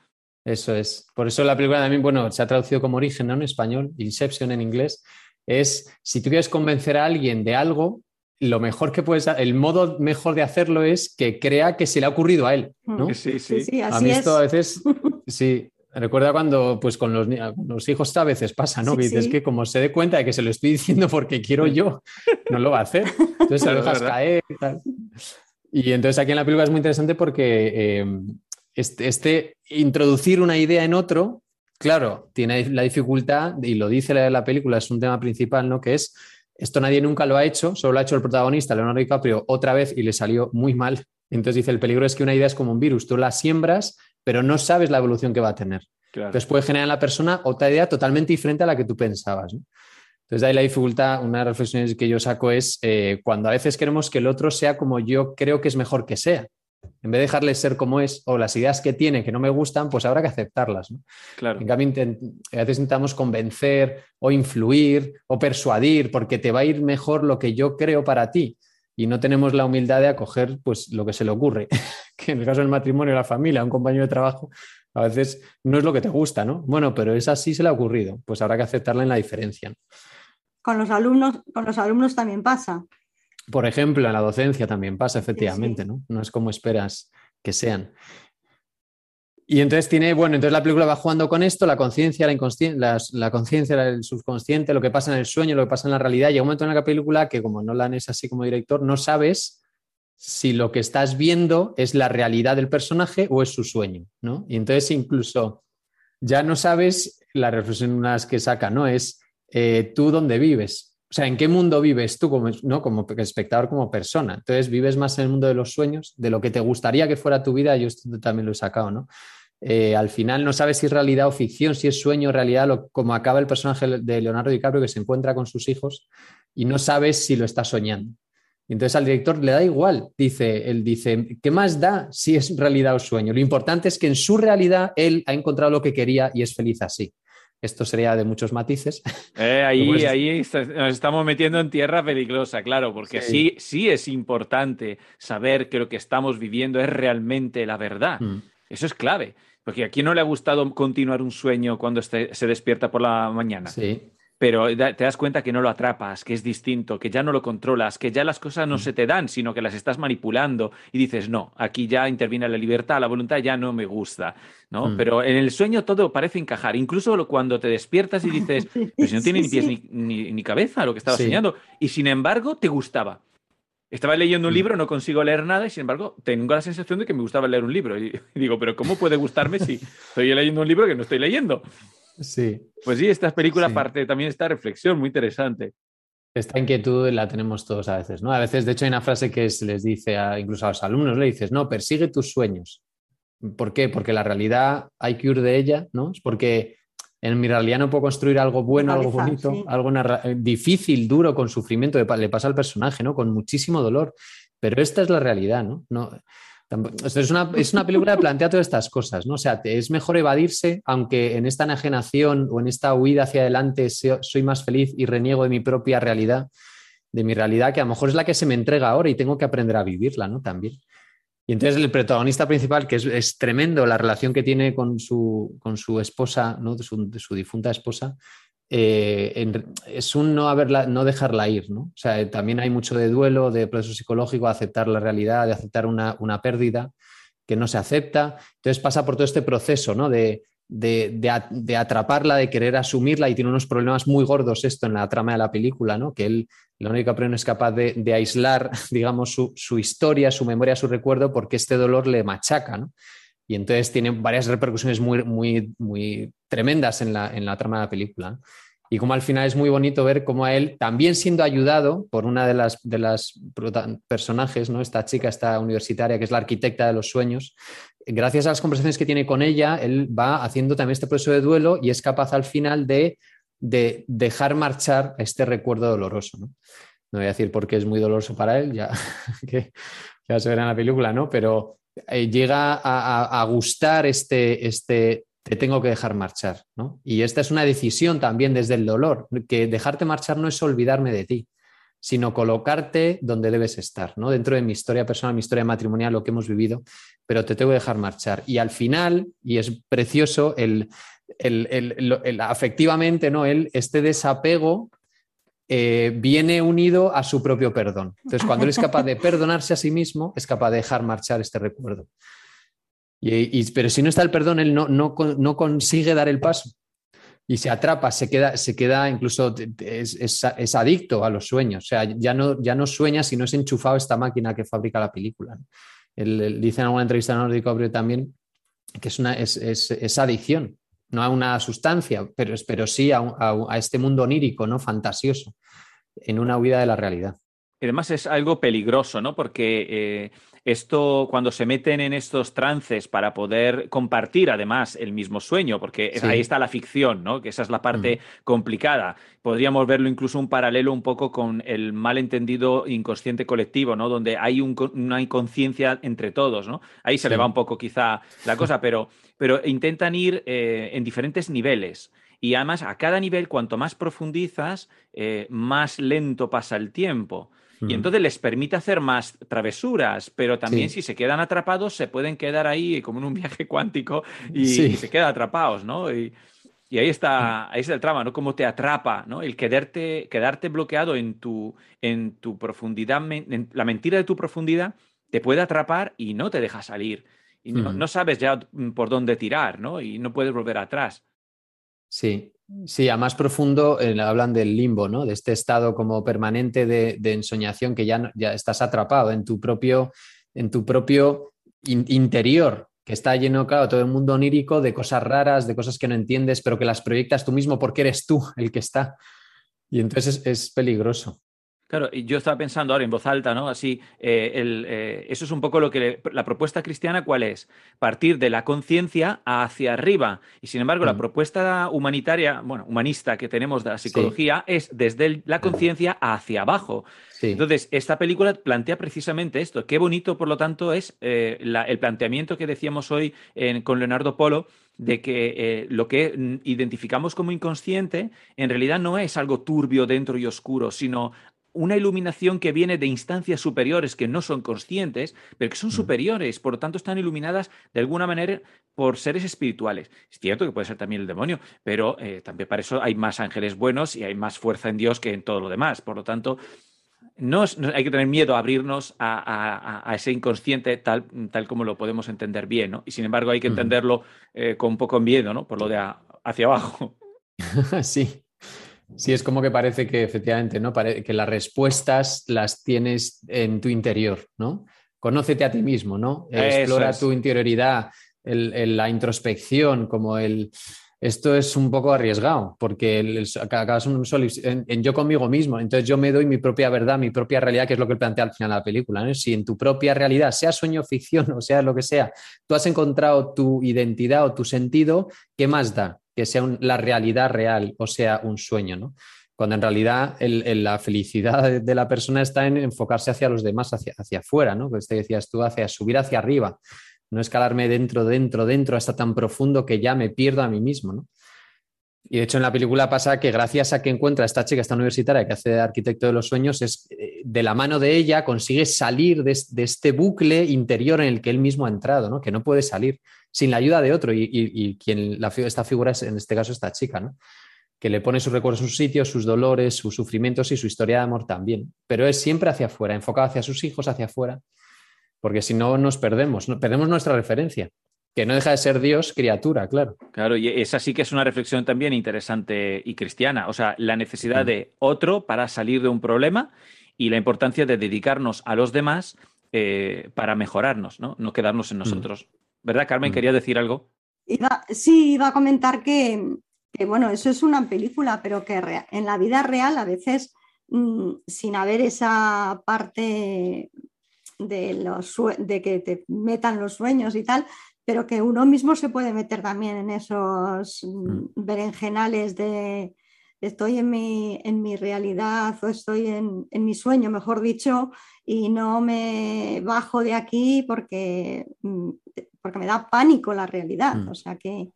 Eso es. Por eso la película también, bueno, se ha traducido como origen, ¿no? En español, Inception en inglés, es si tú quieres convencer a alguien de algo, lo mejor que puedes, el modo mejor de hacerlo es que crea que se le ha ocurrido a él, ¿no? Sí, Sí, sí. sí, A mí es. esto a veces, sí, recuerda cuando, pues con los, los hijos a veces pasa, ¿no? Sí, que dices sí. que como se dé cuenta de que se lo estoy diciendo porque quiero yo, no lo va a hacer. Entonces se lo dejas caer y tal. Y entonces aquí en la película es muy interesante porque eh, este, este introducir una idea en otro, claro, tiene la dificultad, y lo dice la, la película, es un tema principal, ¿no? Que es, esto nadie nunca lo ha hecho, solo lo ha hecho el protagonista, Leonardo DiCaprio, otra vez y le salió muy mal. Entonces dice, el peligro es que una idea es como un virus, tú la siembras, pero no sabes la evolución que va a tener. Claro. Entonces puede generar en la persona otra idea totalmente diferente a la que tú pensabas. ¿no? Entonces de ahí la dificultad, una de las reflexiones que yo saco es eh, cuando a veces queremos que el otro sea como yo creo que es mejor que sea. En vez de dejarle ser como es o las ideas que tiene que no me gustan, pues habrá que aceptarlas. ¿no? claro. En cambio, intent- a veces intentamos convencer o influir o persuadir porque te va a ir mejor lo que yo creo para ti y no tenemos la humildad de acoger pues lo que se le ocurre, que en el caso del matrimonio, la familia, un compañero de trabajo, a veces no es lo que te gusta, ¿no? Bueno, pero es así se le ha ocurrido, pues habrá que aceptarla en la diferencia. ¿no? Con los alumnos, con los alumnos también pasa. Por ejemplo, en la docencia también pasa, efectivamente, ¿no? No es como esperas que sean. Y entonces tiene, bueno, entonces la película va jugando con esto, la conciencia, la inconsciencia, las- la conciencia, el subconsciente, lo que pasa en el sueño, lo que pasa en la realidad. Llega un momento en la película que como Nolan es así como director, no sabes si lo que estás viendo es la realidad del personaje o es su sueño, ¿no? Y entonces incluso ya no sabes, la reflexión unas que saca, ¿no? Es eh, tú dónde vives. O sea, ¿en qué mundo vives tú como, ¿no? como espectador, como persona? Entonces, vives más en el mundo de los sueños, de lo que te gustaría que fuera tu vida. Yo también lo he sacado, ¿no? Eh, al final no sabes si es realidad o ficción, si es sueño o realidad, como acaba el personaje de Leonardo DiCaprio que se encuentra con sus hijos y no sabes si lo está soñando. Entonces al director le da igual, dice, él dice, ¿qué más da si es realidad o sueño? Lo importante es que en su realidad él ha encontrado lo que quería y es feliz así. Esto sería de muchos matices. Eh, ahí Pues- ahí nos estamos metiendo en tierra peligrosa, claro, porque sí. Sí. sí, es importante saber que lo que estamos viviendo es realmente la verdad. Mm. Eso es clave, porque a quién no le ha gustado continuar un sueño cuando este- se despierta por la mañana. Sí, Pero te das cuenta que no lo atrapas, que es distinto, que ya no lo controlas, que ya las cosas no se te dan, sino que las estás manipulando y dices, no, aquí ya interviene la libertad, la voluntad ya no me gusta, ¿no? Mm. Pero en el sueño todo parece encajar, incluso cuando te despiertas y dices, Sí, pero si no tiene sí, ni pies sí. ni, ni- ni cabeza lo que estaba soñando, y sin embargo te gustaba. Estaba leyendo un Mm. libro, no consigo leer nada y sin embargo tengo la sensación de que me gustaba leer un libro. Y digo, pero ¿cómo puede gustarme si estoy leyendo un libro que no estoy leyendo? Sí. Pues sí, esta película Sí. parte también de esta reflexión muy interesante. Esta inquietud la tenemos todos a veces, ¿no? A veces, de hecho, hay una frase que se les dice a, incluso a los alumnos, le dices, no, persigue tus sueños. ¿Por qué? Porque la realidad hay que huir de ella, ¿no? Es porque en mi realidad no puedo construir algo bueno, algo bonito, sí. algo eh, difícil, duro, con sufrimiento, le pa- le pasa al personaje, ¿no? Con muchísimo dolor. Pero esta es la realidad, ¿no? no es, una, es una película que plantea todas estas cosas, ¿no? O sea, es mejor evadirse, aunque en esta enajenación o en esta huida hacia adelante soy más feliz y reniego de mi propia realidad, de mi realidad, que a lo mejor es la que se me entrega ahora y tengo que aprender a vivirla, ¿no? También. Y entonces el protagonista principal, que es, es tremendo la relación que tiene con su, con su esposa, ¿no? de su difunta esposa, eh, es un no, haberla, no dejarla ir, ¿no? O sea, también hay mucho de duelo, de proceso psicológico, aceptar la realidad, de aceptar una, una pérdida que no se acepta. Entonces pasa por todo este proceso, ¿no? De, de, de atraparla, de querer asumirla y tiene unos problemas muy gordos esto en la trama de la película, ¿no? Que él, Leonardo DiCaprio es capaz de, aislar, digamos, su, su historia, su memoria, su recuerdo, porque este dolor le machaca. Y entonces tiene varias repercusiones muy, muy, muy tremendas en la, en la trama de la película. Y como al final es muy bonito ver cómo a él, también siendo ayudado por una de las, de las personajes, ¿no? esta chica, esta universitaria, que es la arquitecta de los sueños, gracias a las conversaciones que tiene con ella, él va haciendo también este proceso de duelo y es capaz al final de, de dejar marchar este recuerdo doloroso. ¿no? No voy a decir por qué es muy doloroso para él, ya que ya se verá en la película, ¿no? Pero eh, llega a, gustar este, este te tengo que dejar marchar, ¿no? Y esta es una decisión también desde el dolor, que dejarte marchar no es olvidarme de ti, sino colocarte donde debes estar, ¿no? Dentro de mi historia personal, mi historia matrimonial, lo que hemos vivido, pero te tengo que dejar marchar. Y al final, y es precioso, el, el- el- el- afectivamente, ¿no? El, este desapego eh, viene unido a su propio perdón. Entonces, cuando él es capaz de perdonarse a sí mismo, es capaz de dejar marchar este recuerdo. Y, y- pero si no está el perdón, él no, no, no consigue dar el paso. Y se atrapa, se queda, se queda incluso, es, es- es adicto a los sueños. O sea, ya no, ya no sueña si no es enchufado esta máquina que fabrica la película. Él- él dice en alguna entrevista a DiCaprio también que es, una, es, es- es adicción, no a una sustancia, pero, es- pero sí a, a este mundo onírico, ¿no? fantasioso, en una huida de la realidad. Y además es algo peligroso, ¿no? Porque eh, esto, cuando se meten en estos trances para poder compartir además el mismo sueño, porque Sí. ahí está la ficción, ¿no? Que esa es la parte complicada. Podríamos verlo incluso un paralelo un poco con el malentendido inconsciente colectivo, ¿no? Donde hay un una inconsciencia entre todos, ¿no? Ahí se le va un poco quizá la cosa, pero, pero intentan ir eh, en diferentes niveles. Y además, a cada nivel, cuanto más profundizas, eh, más lento pasa el tiempo. Y entonces les permite hacer más travesuras, pero también Sí. si se quedan atrapados, se pueden quedar ahí como en un viaje cuántico y, Sí. y se quedan atrapados, ¿no? Y, y ahí está, ahí está el trama, ¿no? Cómo te atrapa, ¿no? El quedarte, quedarte bloqueado en tu, en tu profundidad, en la mentira de tu profundidad, te puede atrapar y no te deja salir. Y no, sabes ya por dónde tirar, ¿no? Y no puedes volver atrás. Sí, sí, a más profundo eh, hablan del limbo, ¿no? De este estado como permanente de, de ensoñación que ya, no- ya estás atrapado en tu propio, en tu propio in- interior, que está lleno, claro, todo el mundo onírico de cosas raras, de cosas que no entiendes, pero que las proyectas tú mismo porque eres tú el que está. Y entonces es, es peligroso. Claro, y yo estaba pensando ahora en voz alta, ¿no? Así, eh, el, eh, eso es un poco lo que le- la propuesta cristiana, ¿cuál es? Partir de la conciencia hacia arriba. Y sin embargo, la Mm. propuesta humanitaria, bueno, humanista que tenemos de la psicología es desde el- la conciencia hacia abajo. Sí, Entonces, esta película plantea precisamente esto. Qué bonito, por lo tanto, es eh, la- el planteamiento que decíamos hoy en- con Leonardo Polo de que eh, lo que identificamos como inconsciente en realidad no es algo turbio dentro y oscuro, sino una iluminación que viene de instancias superiores que no son conscientes, pero que son superiores, por lo tanto están iluminadas de alguna manera por seres espirituales. Es cierto que puede ser también el demonio, pero eh, también para eso hay más ángeles buenos y hay más fuerza en Dios que en todo lo demás. Por lo tanto, no, hay que tener miedo a abrirnos a, a- a- a ese inconsciente tal, tal como lo podemos entender bien, ¿no? Y sin embargo hay que entenderlo eh, con un poco miedo, ¿no? Por lo de a- hacia abajo. sí. Sí, es como que parece que efectivamente, ¿no? Pare- que las respuestas las tienes en tu interior, ¿no? Conócete a ti mismo, ¿no? Eso Explora es. tu interioridad, el- el- la introspección, como el... Esto es un poco arriesgado, porque el- acabas un solo en, en yo conmigo mismo. Entonces yo me doy mi propia verdad, mi propia realidad, que es lo que plantea al final de la película. ¿no? Si en tu propia realidad, sea sueño, ficción o sea lo que sea, tú has encontrado tu identidad o tu sentido, ¿qué más da? Que sea la realidad real o sea un sueño, ¿no? Cuando en realidad el- la felicidad de, la persona está en enfocarse hacia los demás, hacia, hacia afuera, ¿no? Pues te decías tú, hacia subir hacia arriba, no escalarme dentro, dentro, dentro, hasta tan profundo que ya me pierdo a mí mismo, ¿no? Y de hecho en la película pasa que gracias a que encuentra a esta chica, esta universitaria que hace de arquitecto de los sueños, es eh, de la mano de ella consigue salir de, es- de este bucle interior en el que él mismo ha entrado, ¿no? Que no puede salir sin la ayuda de otro y, quien esta figura es en este caso esta chica, que le pone sus recuerdos en sus sitios, sus dolores, sus sufrimientos y su historia de amor también. Pero es siempre hacia afuera, enfocado hacia sus hijos, hacia afuera, porque si no nos perdemos, perdemos nuestra referencia, que no deja de ser Dios criatura, claro. Claro, y esa sí que es una reflexión también interesante y cristiana. O sea, la necesidad Mm. de otro para salir de un problema y la importancia de dedicarnos a los demás eh, para mejorarnos, ¿no? No quedarnos en nosotros. ¿Verdad, Carmen? Mm. ¿Quería decir algo? Iba- sí, iba a comentar que, que, bueno, eso es una película, pero que en la vida real a veces, mm, sin haber esa parte de, los, de que te metan los sueños y tal, pero que uno mismo se puede meter también en esos mm, berenjenales de estoy en mi, en mi realidad o estoy en, en mi sueño, mejor dicho, y no me bajo de aquí porque, mm, porque me da pánico la realidad. Mm. O sea que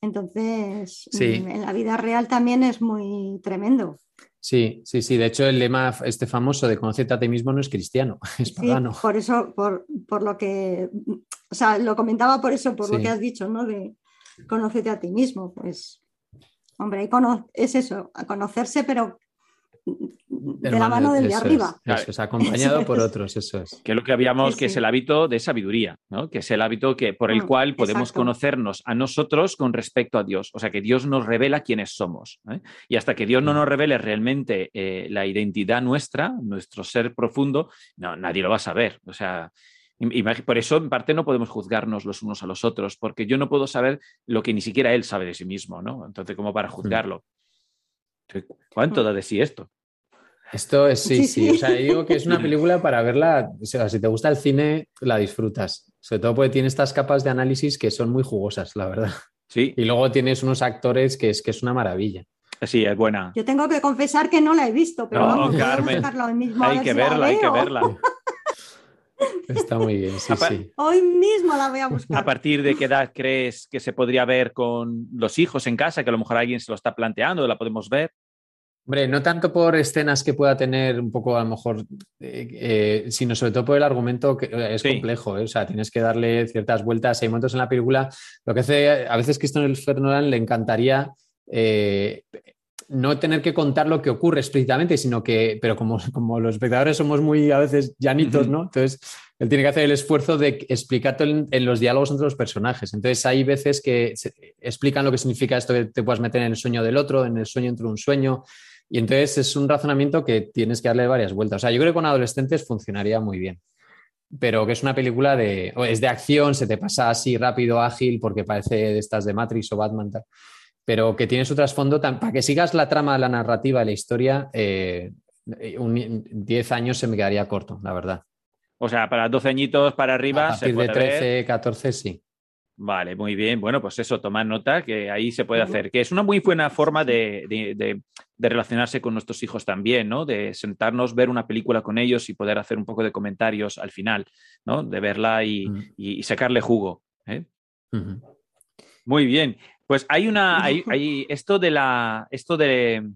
entonces Sí. mm, en la vida real también es muy tremendo. Sí, sí, sí. De hecho, el lema este famoso de conocerte a ti mismo no es cristiano, es Sí, pagano. por eso, por, por lo que, o sea, lo comentaba por eso, por lo que has dicho, ¿no? De conócete a ti mismo, pues, hombre, es eso, a conocerse, pero de la mano del de eso es, arriba. eso es, acompañado Eso por otros, eso es. Que es lo que habíamos, Sí, que es el hábito de sabiduría, ¿no? Que es el hábito que, por el Mm, cual podemos exacto. conocernos a nosotros con respecto a Dios. O sea, que Dios nos revela quiénes somos. ¿eh? Y hasta que Dios no Mm. nos revele realmente eh, la identidad nuestra, nuestro ser profundo, no, nadie lo va a saber. O sea, por eso en parte no podemos juzgarnos los unos a los otros, porque yo no puedo saber lo que ni siquiera él sabe de sí mismo, ¿no? Entonces, ¿cómo Mm. para juzgarlo? ¿Cuánto da de sí esto? Esto es, sí, Sí. O sea, digo que es una película para verla. O sea, si te gusta el cine, la disfrutas. Sobre todo porque tiene estas capas de análisis que son muy jugosas, la verdad. Sí, Y luego tienes unos actores que es que es una maravilla. sí, es buena. Yo tengo que confesar que no la he visto, pero No, vamos, Carmen, buscarla hoy mismo. Hay que verla, hay que verla. Está muy bien, sí, sí. Hoy mismo la voy a buscar. ¿A partir de qué edad crees que se podría ver con los hijos en casa? Que a lo mejor alguien se lo está planteando, la podemos ver. Hombre, no tanto por escenas que pueda tener un poco a lo mejor, eh, eh, sino sobre todo por el argumento que eh, es Sí. complejo, ¿eh? o sea, tienes que darle ciertas vueltas. Hay momentos en la película, lo que hace a veces Christopher Nolan le encantaría no tener que contar lo que ocurre explícitamente, sino que, pero como, como los espectadores somos muy a veces llanitos. ¿no? Entonces, él tiene que hacer el esfuerzo de explicarte en, en los diálogos entre los personajes. Entonces, hay veces que se- explican lo que significa esto que te puedas meter en el sueño del otro, en el sueño entre un sueño. Y entonces es un razonamiento que tienes que darle varias vueltas. O sea, yo creo que con adolescentes funcionaría muy bien. Pero que es una película de. Es de acción, se te pasa así rápido, ágil, porque parece de estas de Matrix o Batman. tal. Pero que tiene su trasfondo. tan- Para que sigas la trama, la narrativa, la historia, eh, un- 10 años se me quedaría corto, la verdad. O sea, para 12 añitos para arriba A se partir de puede ver. 13, 14, sí. Vale, muy bien. Bueno, pues eso, tomad nota, que ahí se puede hacer. Que es una muy buena forma de, de- de- de relacionarse con nuestros hijos también, ¿no? De sentarnos, ver una película con ellos y poder hacer un poco de comentarios al final, ¿no? De verla y, y- y sacarle jugo. ¿eh? Muy bien. Pues hay una. Hay, hay esto de la. Esto de.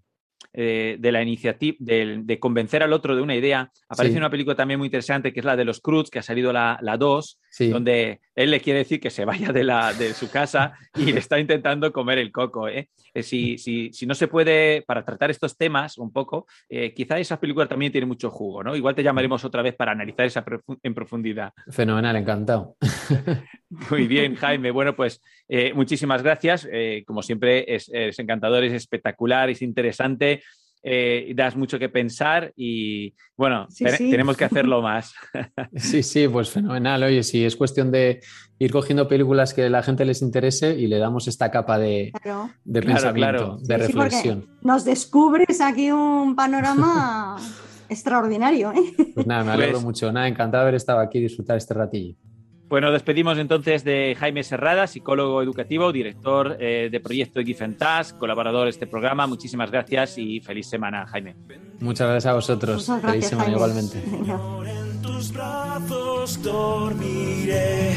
Eh, de la iniciativa, de, de convencer al otro de una idea. Aparece Sí. una película también muy interesante que es la de los Cruz, que ha salido la, la 2, Sí. donde él le quiere decir que se vaya de, la, de su casa y le está intentando comer el coco. ¿eh? Eh, Si, si, si no se puede, para tratar estos temas un poco, eh, quizá esa película también tiene mucho jugo, ¿no? Igual te llamaremos otra vez para analizar esa profu- en profundidad. Fenomenal, encantado. Muy bien, Jaime. Bueno, pues eh, muchísimas gracias. Eh, como siempre, es, es encantador, es espectacular, es interesante. eh, das mucho que pensar y bueno, Sí, te- sí. tenemos que hacerlo más. Sí, sí, pues fenomenal. Oye, sí, es cuestión de ir cogiendo películas que a la gente les interese y le damos esta capa de, Claro. de pensamiento, claro. de Sí, sí, porque reflexión. nos descubres aquí un panorama extraordinario. ¿eh? Pues nada, me alegro Pues- mucho. Nada, encantado de haber estado aquí y disfrutar este ratillo. Pues nos despedimos entonces de Jaime Serrada, psicólogo educativo, director eh, de proyecto Task, colaborador de este programa. Muchísimas gracias y feliz semana, Jaime. Muchas gracias a vosotros. Muchas Feliz gracias, semana Jaime. igualmente. En tus brazos dormiré,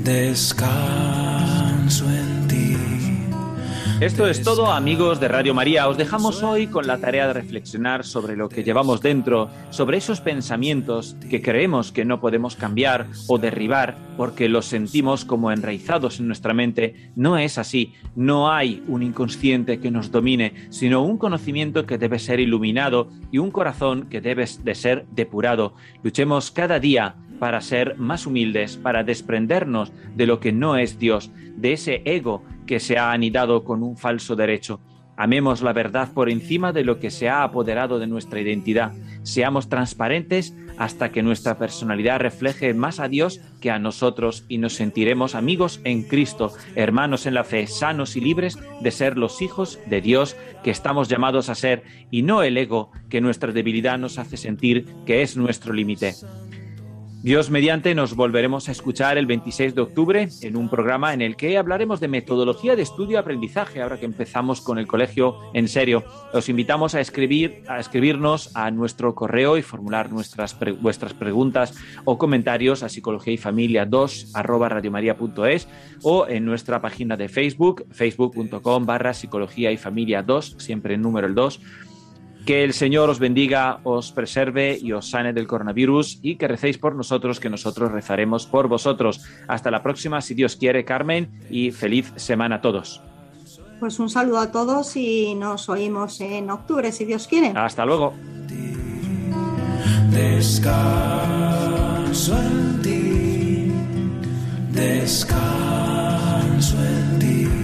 descanso en ti. Esto es todo, amigos de Radio María. Os dejamos hoy con la tarea de reflexionar sobre lo que llevamos dentro, sobre esos pensamientos que creemos que no podemos cambiar o derribar porque los sentimos como enraizados en nuestra mente. No es así. No hay un inconsciente que nos domine, sino un conocimiento que debe ser iluminado y un corazón que debe de ser depurado. Luchemos cada día para ser más humildes, para desprendernos de lo que no es Dios, de ese ego que se ha anidado con un falso derecho. Amemos la verdad por encima de lo que se ha apoderado de nuestra identidad. Seamos transparentes hasta que nuestra personalidad refleje más a Dios que a nosotros y nos sentiremos amigos en Cristo, hermanos en la fe, sanos y libres de ser los hijos de Dios que estamos llamados a ser y no el ego que nuestra debilidad nos hace sentir que es nuestro límite. Dios mediante nos volveremos a escuchar el 26 de octubre en un programa en el que hablaremos de metodología de estudio y aprendizaje, ahora que empezamos con el colegio en serio. Os invitamos a escribir a escribirnos a nuestro correo y formular nuestras vuestras preguntas o comentarios a psicología y familia 2 o en nuestra página de Facebook, facebook.com barra psicología y familia 2, siempre en número el 2 que el Señor os bendiga, os preserve y os sane del coronavirus y que recéis por nosotros, que nosotros rezaremos por vosotros. Hasta la próxima, si Dios quiere, Carmen, y feliz semana a todos. Pues un saludo a todos y nos oímos en octubre, si Dios quiere. Hasta luego. Descanso en ti, descanso en ti.